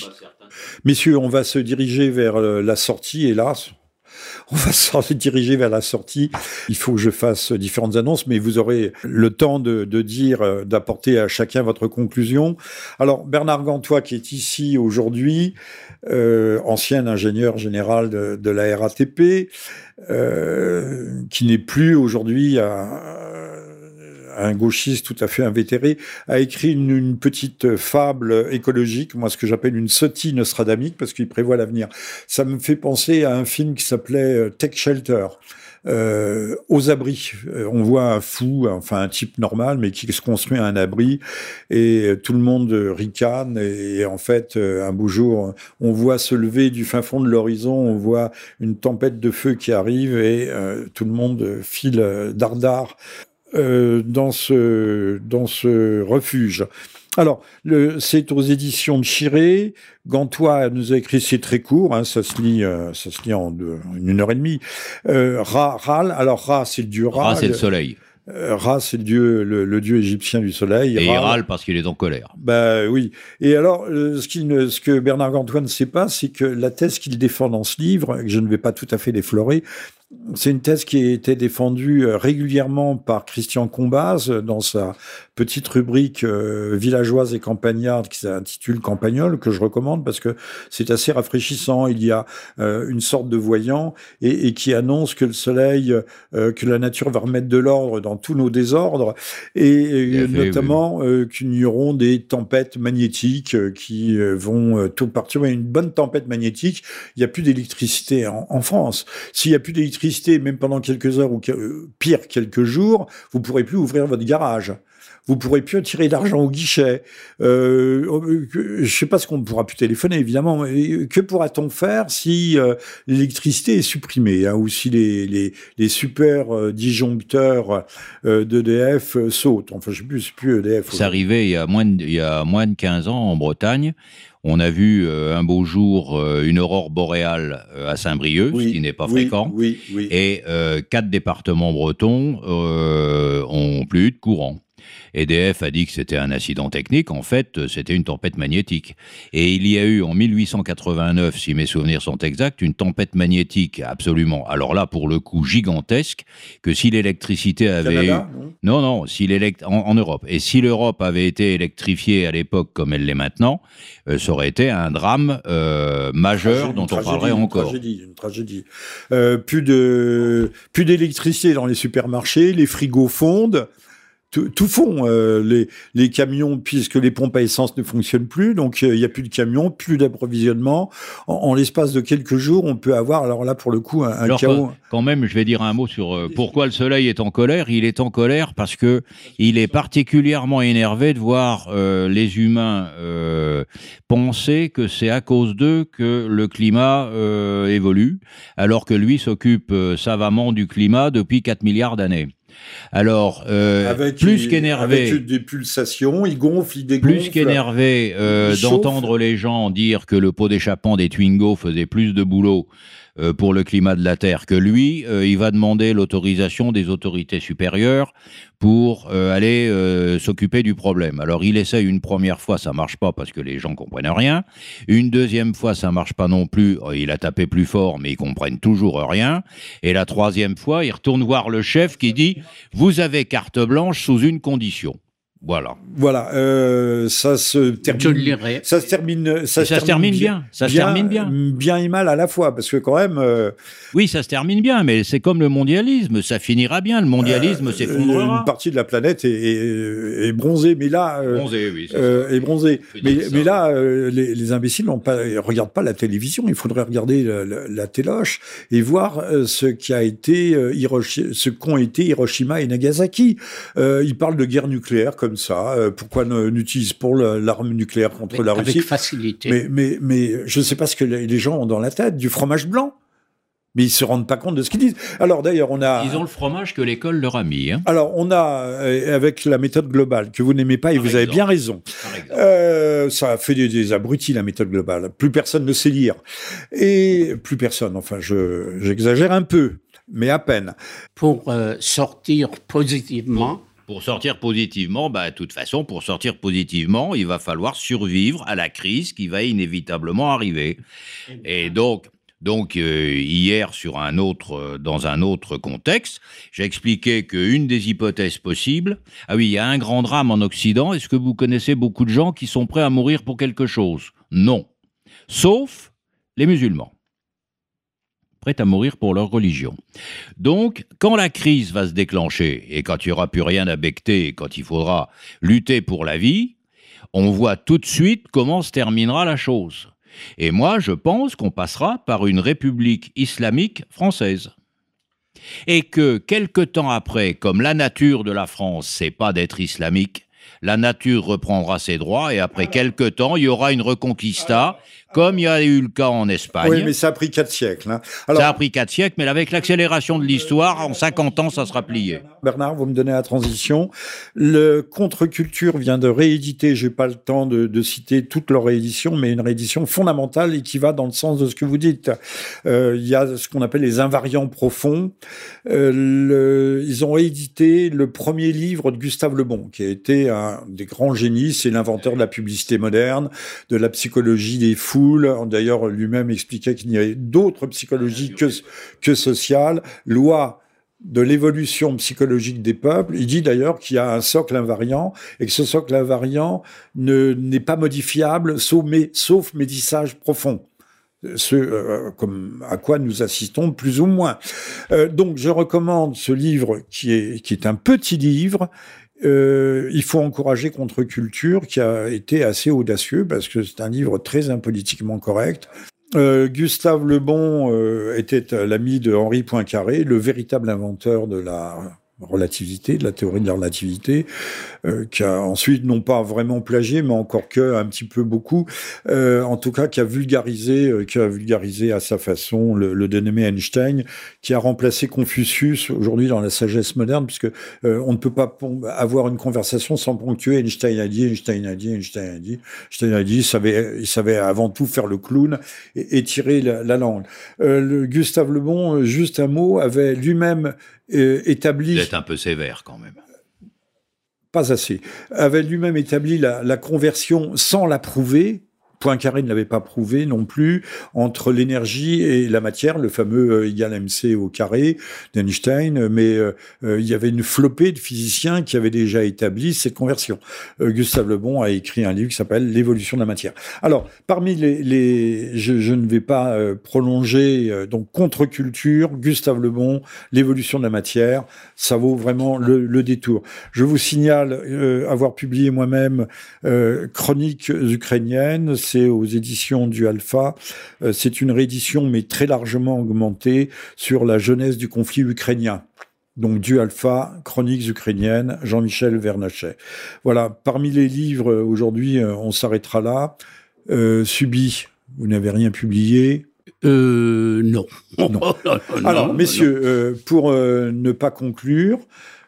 Messieurs, on va se diriger vers euh, la sortie, hélas. On va se diriger vers la sortie. Il faut que je fasse différentes annonces, mais vous aurez le temps de, dire, euh, d'apporter à chacun votre conclusion. Alors, Bernard Gantois, qui est ici aujourd'hui, euh, ancien ingénieur général de, la RATP, euh, qui n'est plus aujourd'hui à un gauchiste tout à fait invétéré, a écrit une, petite fable écologique, moi ce que j'appelle une sottise nostradamique, parce qu'il prévoit l'avenir. Ça me fait penser à un film qui s'appelait euh, Tech Shelter. Euh, aux abris. Euh, on voit un fou, enfin un type normal, mais qui se construit un abri et tout le monde ricane. Et, en fait, un beau jour, on voit se lever du fin fond de l'horizon, on voit une tempête de feu qui arrive et tout le monde file dardard euh, dans ce dans ce refuge. Alors, c'est aux éditions de Chiré. Gantois nous a écrit, c'est très court, hein, ça se lit, euh, ça se lit en, une heure et demie. Euh, Ra, Ral, alors Ra, c'est le dieu Ra. Ra, c'est le soleil. Euh, Ra, c'est le dieu, le, dieu égyptien du soleil. Et il râle parce qu'il est en colère. Bah oui. Et alors, ce, ce que Bernard Gantois ne sait pas, c'est que la thèse qu'il défend dans ce livre, que je ne vais pas tout à fait déflorer, c'est une thèse qui a été défendue euh, régulièrement par Christian Combaz dans sa petite rubrique euh, villageoise et campagnarde qui s'intitule Campagnol, que je recommande parce que c'est assez rafraîchissant. Il y a euh, une sorte de voyant et, qui annonce que le soleil, que la nature va remettre de l'ordre dans tous nos désordres et, notamment qu'il y aura des tempêtes magnétiques qui vont tout partir. Une bonne tempête magnétique, il n'y a plus d'électricité en, en France. S'il n'y a plus d'électricité, même pendant quelques heures ou euh, pire quelques jours, vous pourrez plus ouvrir votre garage. Vous pourrez plus tirer d'argent au guichet. Euh, euh je sais pas ce qu'on ne pourra plus téléphoner, évidemment. que pourra-t-on faire si euh, l'électricité est supprimée hein, ou si les, super disjoncteurs d'EDF sautent? Enfin, je sais plus, plus EDF. C'est arrivé il y, a moins de, il y a moins de 15 ans en Bretagne. On a vu euh, un beau jour euh, une aurore boréale euh, à Saint-Brieuc, ce qui n'est pas fréquent. et quatre départements bretons ont plus eu de courant. EDF a dit que c'était un accident technique. En fait, c'était une tempête magnétique. Et il y a eu en 1889, si mes souvenirs sont exacts, une tempête magnétique absolument, alors là, pour le coup, gigantesque, que si l'électricité avait... Canada, non, non, si en, en, Europe. Et si l'Europe avait été électrifiée à l'époque comme elle l'est maintenant, euh, ça aurait été un drame euh, majeur dont on parlerait encore. Une tragédie, une tragédie. Euh, plus de plus d'électricité dans les supermarchés, les frigos fondent tout, font. Euh, les, les camions, puisque les pompes à essence ne fonctionnent plus, donc il n'y a plus de camions, plus d'approvisionnement. En, l'espace de quelques jours, on peut avoir, alors là pour le coup, un, chaos. Quand même, je vais dire un mot sur pourquoi le Soleil est en colère. Il est en colère parce que il est particulièrement énervé de voir les humains penser que c'est à cause d'eux que le climat évolue, alors que lui s'occupe savamment du climat depuis 4 milliards d'années. Alors, euh, plus qu'énervé, avec des pulsations, il gonfle, il dégonfle. Plus qu'énervé euh, d'entendre les gens dire que le pot d'échappement des Twingo faisait plus de boulot euh, pour le climat de la Terre que lui, euh, il va demander l'autorisation des autorités supérieures pour euh, aller s'occuper du problème. Alors il essaye une première fois, ça marche pas parce que les gens comprennent rien. Une deuxième fois, ça marche pas non plus. Il a tapé plus fort, mais ils comprennent toujours rien. Et la troisième fois, il retourne voir le chef qui dit vous avez carte blanche sous une condition. Voilà. Voilà, euh, ça se termine. Ça se termine. Ça, se, termine, bien. Ça se termine bien. Bien et mal à la fois, parce que quand même. Euh, oui, ça se termine bien, mais c'est comme le mondialisme, ça finira bien. Le mondialisme euh, s'effondrera. Une partie de la planète est, bronzée, mais là. bronzée, oui. est bronzée. Mais, mais, là, les, imbéciles ne pas, regardent pas la télévision. Il faudrait regarder la, téloche et voir ce qui a été ce qu'ont été Hiroshima et Nagasaki. ils parlent de guerre nucléaire comme ça. Euh, pourquoi n'utilise pour l'arme nucléaire contre la Russie Avec facilité. Mais, mais, mais je ne sais pas ce que les gens ont dans la tête. Du fromage blanc mais ils se rendent pas compte de ce qu'ils disent. Alors d'ailleurs, on a. Ils ont le fromage que l'école leur a mis. Hein. Alors on a euh, avec la méthode globale que vous n'aimez pas et vous avez bien raison. Euh, ça a fait des, abrutis la méthode globale. Plus personne ne sait lire et plus personne. Enfin, je j'exagère un peu, mais à peine. Pour sortir positivement. Pour sortir positivement, bah, de toute façon, pour sortir positivement, il va falloir survivre à la crise qui va inévitablement arriver. Et donc, donc euh, hier, sur un autre, euh, dans un autre contexte, j'ai expliqué qu'une des hypothèses possibles, ah oui, il y a un grand drame en Occident. Est-ce que vous connaissez beaucoup de gens qui sont prêts à mourir pour quelque chose? Non, sauf les musulmans prêts à mourir pour leur religion. Donc, quand la crise va se déclencher, et quand il n'y aura plus rien à becter, quand il faudra lutter pour la vie, on voit tout de suite comment se terminera la chose. Et moi, je pense qu'on passera par une république islamique française. Et que, quelque temps après, comme la nature de la France, c'est pas d'être islamique, la nature reprendra ses droits et après quelque temps, il y aura une reconquista comme il y a eu le cas en Espagne. Oui, mais ça a pris quatre siècles. Hein. ça a pris quatre siècles, mais avec l'accélération de l'histoire, en 50 ans, ça sera plié. Bernard, vous me donnez la transition. Le Contre-Culture vient de rééditer, j'ai pas le temps de, citer toute leur réédition, mais une réédition fondamentale et qui va dans le sens de ce que vous dites. Euh, il y a ce qu'on appelle les invariants profonds. Euh, ils ont réédité le premier livre de Gustave Le Bon, qui a été un des grands génies, c'est l'inventeur de la publicité moderne, de la psychologie des fous, D'ailleurs, lui-même expliquait qu'il n'y avait d'autres psychologies que, que sociales. Loi de l'évolution psychologique des peuples. Il dit d'ailleurs qu'il y a un socle invariant et que ce socle invariant n'est pas modifiable sauf, mais, sauf médissage profond. Ce euh, comme à quoi nous assistons plus ou moins. Euh, donc je recommande ce livre qui est, qui est un petit livre euh, il faut encourager Contre-Culture, qui a été assez audacieux, parce que c'est un livre très impolitiquement correct. Euh, Gustave Lebon euh, était l'ami de Henri Poincaré, le véritable inventeur de la relativité, de la théorie de la relativité, euh, qui a ensuite non pas vraiment plagié, mais encore que un petit peu beaucoup, euh, en tout cas qui a vulgarisé, euh, qui a vulgarisé à sa façon le, dénommé Einstein, qui a remplacé Confucius aujourd'hui dans la sagesse moderne, puisque on ne peut pas avoir une conversation sans ponctuer Einstein a dit, Einstein a dit, Einstein a dit, Einstein a dit, il savait, savait avant tout faire le clown et, tirer la, la langue. Gustave Le Bon, juste un mot, avait lui-même euh, établi. Vous un peu sévère quand même. Pas assez. Avait lui-même établi la, conversion sans la prouver, Poincaré ne l'avait pas prouvé non plus, entre l'énergie et la matière, le fameux égal mc au carré d'Einstein, mais il y avait une flopée de physiciens qui avaient déjà établi cette conversion. Gustave Le Bon a écrit un livre qui s'appelle L'évolution de la matière. Alors, parmi les, je, ne vais pas prolonger, donc contre-culture, Gustave Le Bon, l'évolution de la matière, ça vaut vraiment le, le détour. Je vous signale avoir publié moi-même Chroniques ukrainiennes, c'est aux éditions du Alpha. Euh, c'est une réédition, mais très largement augmentée, sur la jeunesse du conflit ukrainien. Donc du Alpha, Chroniques ukrainiennes, Jean-Michel Vernachet. Voilà, parmi les livres, euh, aujourd'hui, euh, on s'arrêtera là. Subi, vous n'avez rien publié? Euh, non. non. Alors, messieurs, pour ne pas conclure,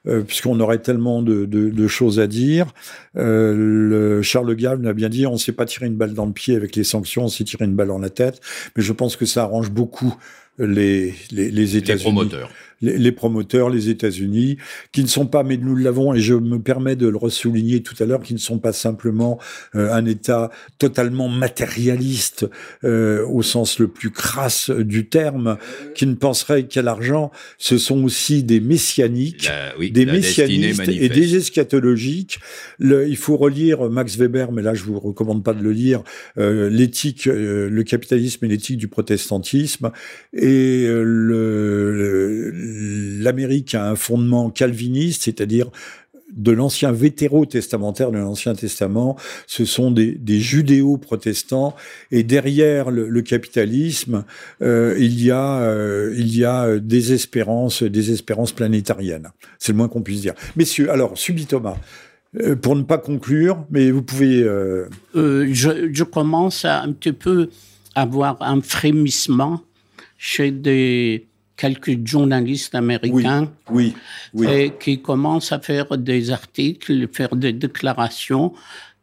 euh, puisqu'on aurait tellement de, de, de, choses à dire. Euh, le Charles Gall l'a bien dit, on ne sait pas tirer une balle dans le pied avec les sanctions, on sait tirer une balle dans la tête. Mais je pense que ça arrange beaucoup les, les, les États-Unis. Les promoteurs les, promoteurs, les États-Unis, qui ne sont pas, mais nous l'avons, et je me permets de le ressouligner tout à l'heure, qui ne sont pas simplement euh, un État totalement matérialiste euh, au sens le plus crasse du terme, qui ne penserait qu'à l'argent. Ce sont aussi des messianiques, des messianistes et des eschatologiques. Le, il faut relire Max Weber, mais là je vous recommande pas de le lire, euh, l'éthique, le capitalisme et l'éthique du protestantisme et le l'Amérique a un fondement calviniste, c'est-à-dire de l'ancien vétéro-testamentaire de l'Ancien Testament, ce sont des, judéo-protestants, et derrière le, capitalisme, euh, il y a euh, il y a des espérances, des planétariennes. C'est le moins qu'on puisse dire. Messieurs, alors Subi Thomas. Euh, pour ne pas conclure, mais vous pouvez. Je, je, commence à un petit peu avoir un frémissement chez des quelques journalistes américains oui, Et qui commencent à faire des articles, faire des déclarations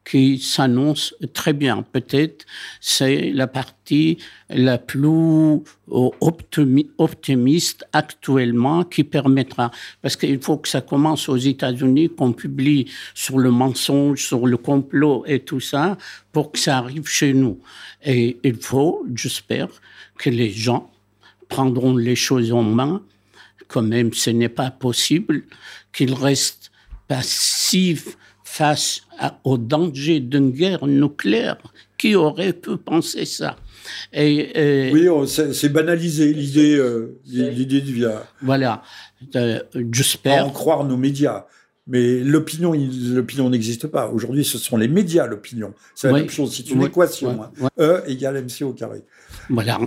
qui s'annoncent très bien. Peut-être c'est la partie la plus optimiste actuellement qui permettra, parce qu'il faut que ça commence aux États-Unis, qu'on publie sur le mensonge, sur le complot et tout ça, pour que ça arrive chez nous. Et il faut, j'espère, que les gens prendront les choses en main, quand même ce n'est pas possible qu'ils restent passifs face au danger d'une guerre nucléaire. Qui aurait pu penser ça? Et, Oui, c'est banalisé l'idée euh, l'idée du via. Voilà, euh, j'espère. En croire nos médias. Mais l'opinion, l'opinion n'existe pas. Aujourd'hui, ce sont les médias, l'opinion. C'est la même chose. C'est une équation. Hein. E égale MC au carré. Voilà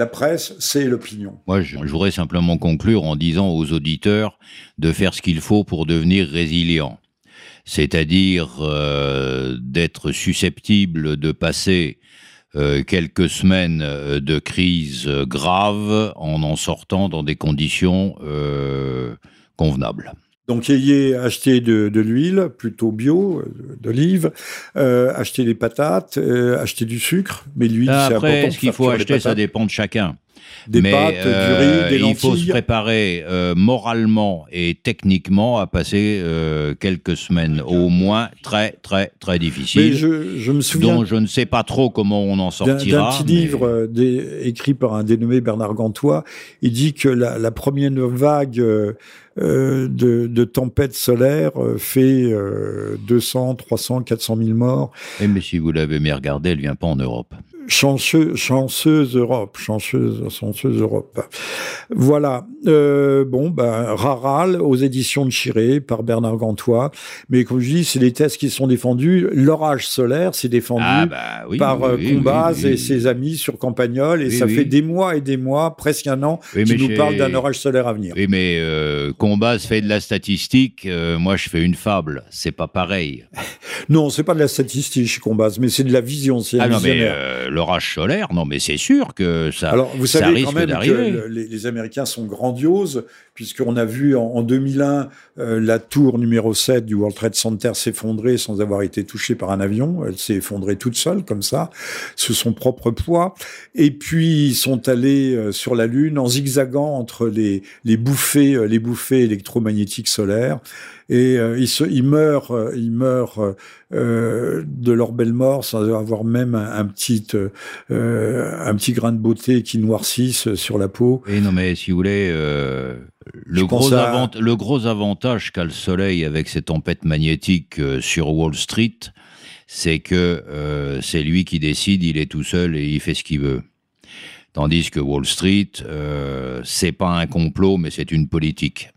la presse, c'est l'opinion. Moi, je, voudrais simplement conclure en disant aux auditeurs de faire ce qu'il faut pour devenir résilient. C'est-à-dire euh, d'être susceptible de passer euh, quelques semaines euh, de crise grave en en sortant dans des conditions convenables. Donc, ayez acheté de, l'huile, plutôt bio, euh, d'olive, euh, acheter des patates, euh, acheter du sucre, mais l'huile, c'est important. ce qu'il faut acheter, ça dépend de chacun. Des pâtes, du riz, des lentilles. Il faut se préparer moralement et techniquement à passer quelques semaines, au moins très, très, très difficiles. Mais je, je me souviens. Dont je ne sais pas trop comment on en sortira. D'un petit livre écrit par un dénommé Bernard Gantois, il dit que la, la première vague euh, de, de tempêtes solaires euh, fait 200, 300, 400 000 morts. Et mais si vous l'avez bien regardé, elle vient pas en Europe. Chanceux, chanceuse Europe, chanceuse, chanceuse Europe. Voilà. Euh, bon, ben, Raral aux éditions de Chiré par Bernard Gantois. Mais comme je dis, c'est des thèses qui sont défendus. L'orage solaire, c'est défendu ah, bah par euh, Combaz et ses amis sur Campagnol. Et ça fait des mois et des mois, presque un an, qui nous parle d'un orage solaire à venir. Oui, mais euh, Combaz fait de la statistique. Euh, moi, je fais une fable. C'est pas pareil. non, c'est pas de la statistique chez Combaz, mais c'est de la vision. C'est ah non, mais l'orage solaire, non, mais c'est sûr que ça, Alors, vous savez ça risque quand même que les, les, Américains sont grandioses, puisqu'on a vu en, 2001 euh, la tour numéro 7 du World Trade Center s'effondrer sans avoir été touchée par un avion. Elle s'est effondrée toute seule, comme ça, sous son propre poids. Et puis, ils sont allés euh, sur la Lune en zigzagant entre les, les bouffées, euh, les bouffées électromagnétiques solaires. Et ils, se, ils meurent, ils meurent de leur belle mort sans avoir même un, petit, un petit grain de beauté qui noircisse sur la peau. Et non, mais si vous voulez, le gros, le gros, avantage qu'a le Soleil avec ses tempêtes magnétiques sur Wall Street, c'est que euh, c'est lui qui décide, il est tout seul et il fait ce qu'il veut. Tandis que Wall Street, euh, c'est pas un complot, mais c'est une politique.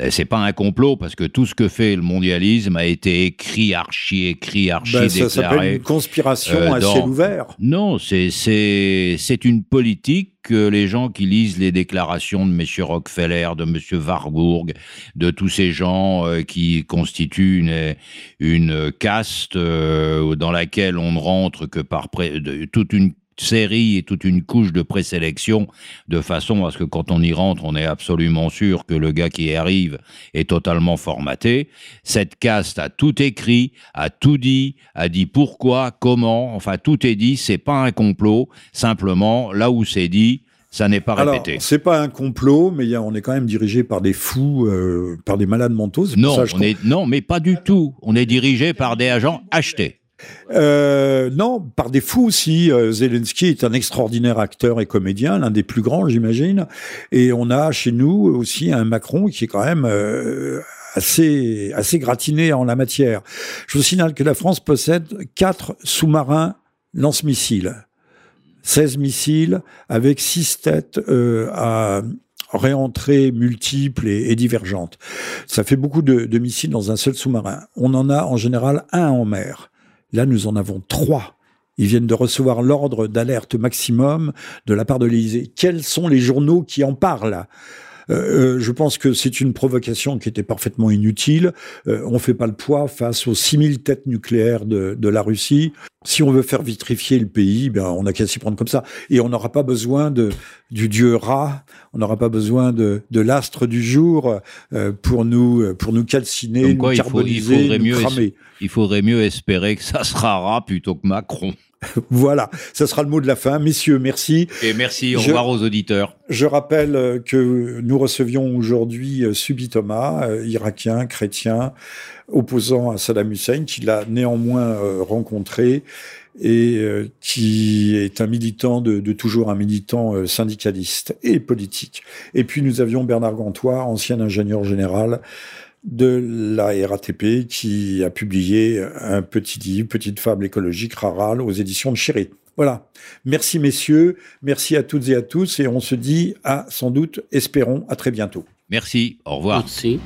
Euh, c'est pas un complot parce que tout ce que fait le mondialisme a été écrit, archi écrit, archi ben, déclaré. Ça s'appelle une conspiration euh, à ciel ouvert. Non, c'est c'est c'est une politique que les gens qui lisent les déclarations de M. Rockefeller, de M. Warburg, de tous ces gens euh, qui constituent une, une caste euh, dans laquelle on ne rentre que par de, toute une série et toute une couche de présélection de façon à ce que quand on y rentre, on est absolument sûr que le gars qui arrive est totalement formaté. Cette caste a tout écrit, a tout dit, a dit pourquoi, comment, enfin tout est dit, c'est pas un complot, simplement là où c'est dit, ça n'est pas répété. C'est pas un complot, mais y a, on est quand même dirigé par des fous, euh, par des malades mentaux. Non, non, mais pas du tout. On est dirigé par des agents achetés. Euh, non, par des fous aussi. Euh, Zelensky est un extraordinaire acteur et comédien, l'un des plus grands, j'imagine. Et on a chez nous aussi un Macron qui est quand même euh, assez assez gratiné en la matière. Je vous signale que la France possède quatre sous-marins lance-missiles, 16 missiles avec six têtes à réentrées multiples et, divergentes. Ça fait beaucoup de missiles dans un seul sous-marin. On en a en général un en mer. Là, nous en avons trois. Ils viennent de recevoir l'ordre d'alerte maximum de la part de l'Élysée. Quels sont les journaux qui en parlent? Euh, euh, je pense que c'est une provocation qui était parfaitement inutile. Euh, on fait pas le poids face aux 6000 têtes nucléaires de, de, la Russie. Si on veut faire vitrifier le pays, ben on a qu'à s'y prendre comme ça. Et on n'aura pas besoin de du dieu Ra, on n'aura pas besoin de, de l'astre du jour euh, pour nous pour nous calciner, nous carboniser, il, faudrait mieux cramer. Il faudrait mieux espérer que ça sera Ra plutôt que Macron. voilà, ça sera le mot de la fin. Messieurs, merci. Et merci, au revoir aux auditeurs. Je rappelle euh, que nous recevions aujourd'hui euh, Subi Thomas, euh, irakien, chrétien, opposant à Saddam Hussein, qui l'a néanmoins rencontré et qui est un militant de, de toujours un militant syndicaliste et politique. Et puis nous avions Bernard Gantois, ancien ingénieur général de la RATP qui a publié un petit livre, petite fable écologique rarale aux éditions de Chéré. Voilà. Merci messieurs, merci à toutes et à tous et on se dit à sans doute, espérons, à très bientôt. Merci, au revoir. Merci.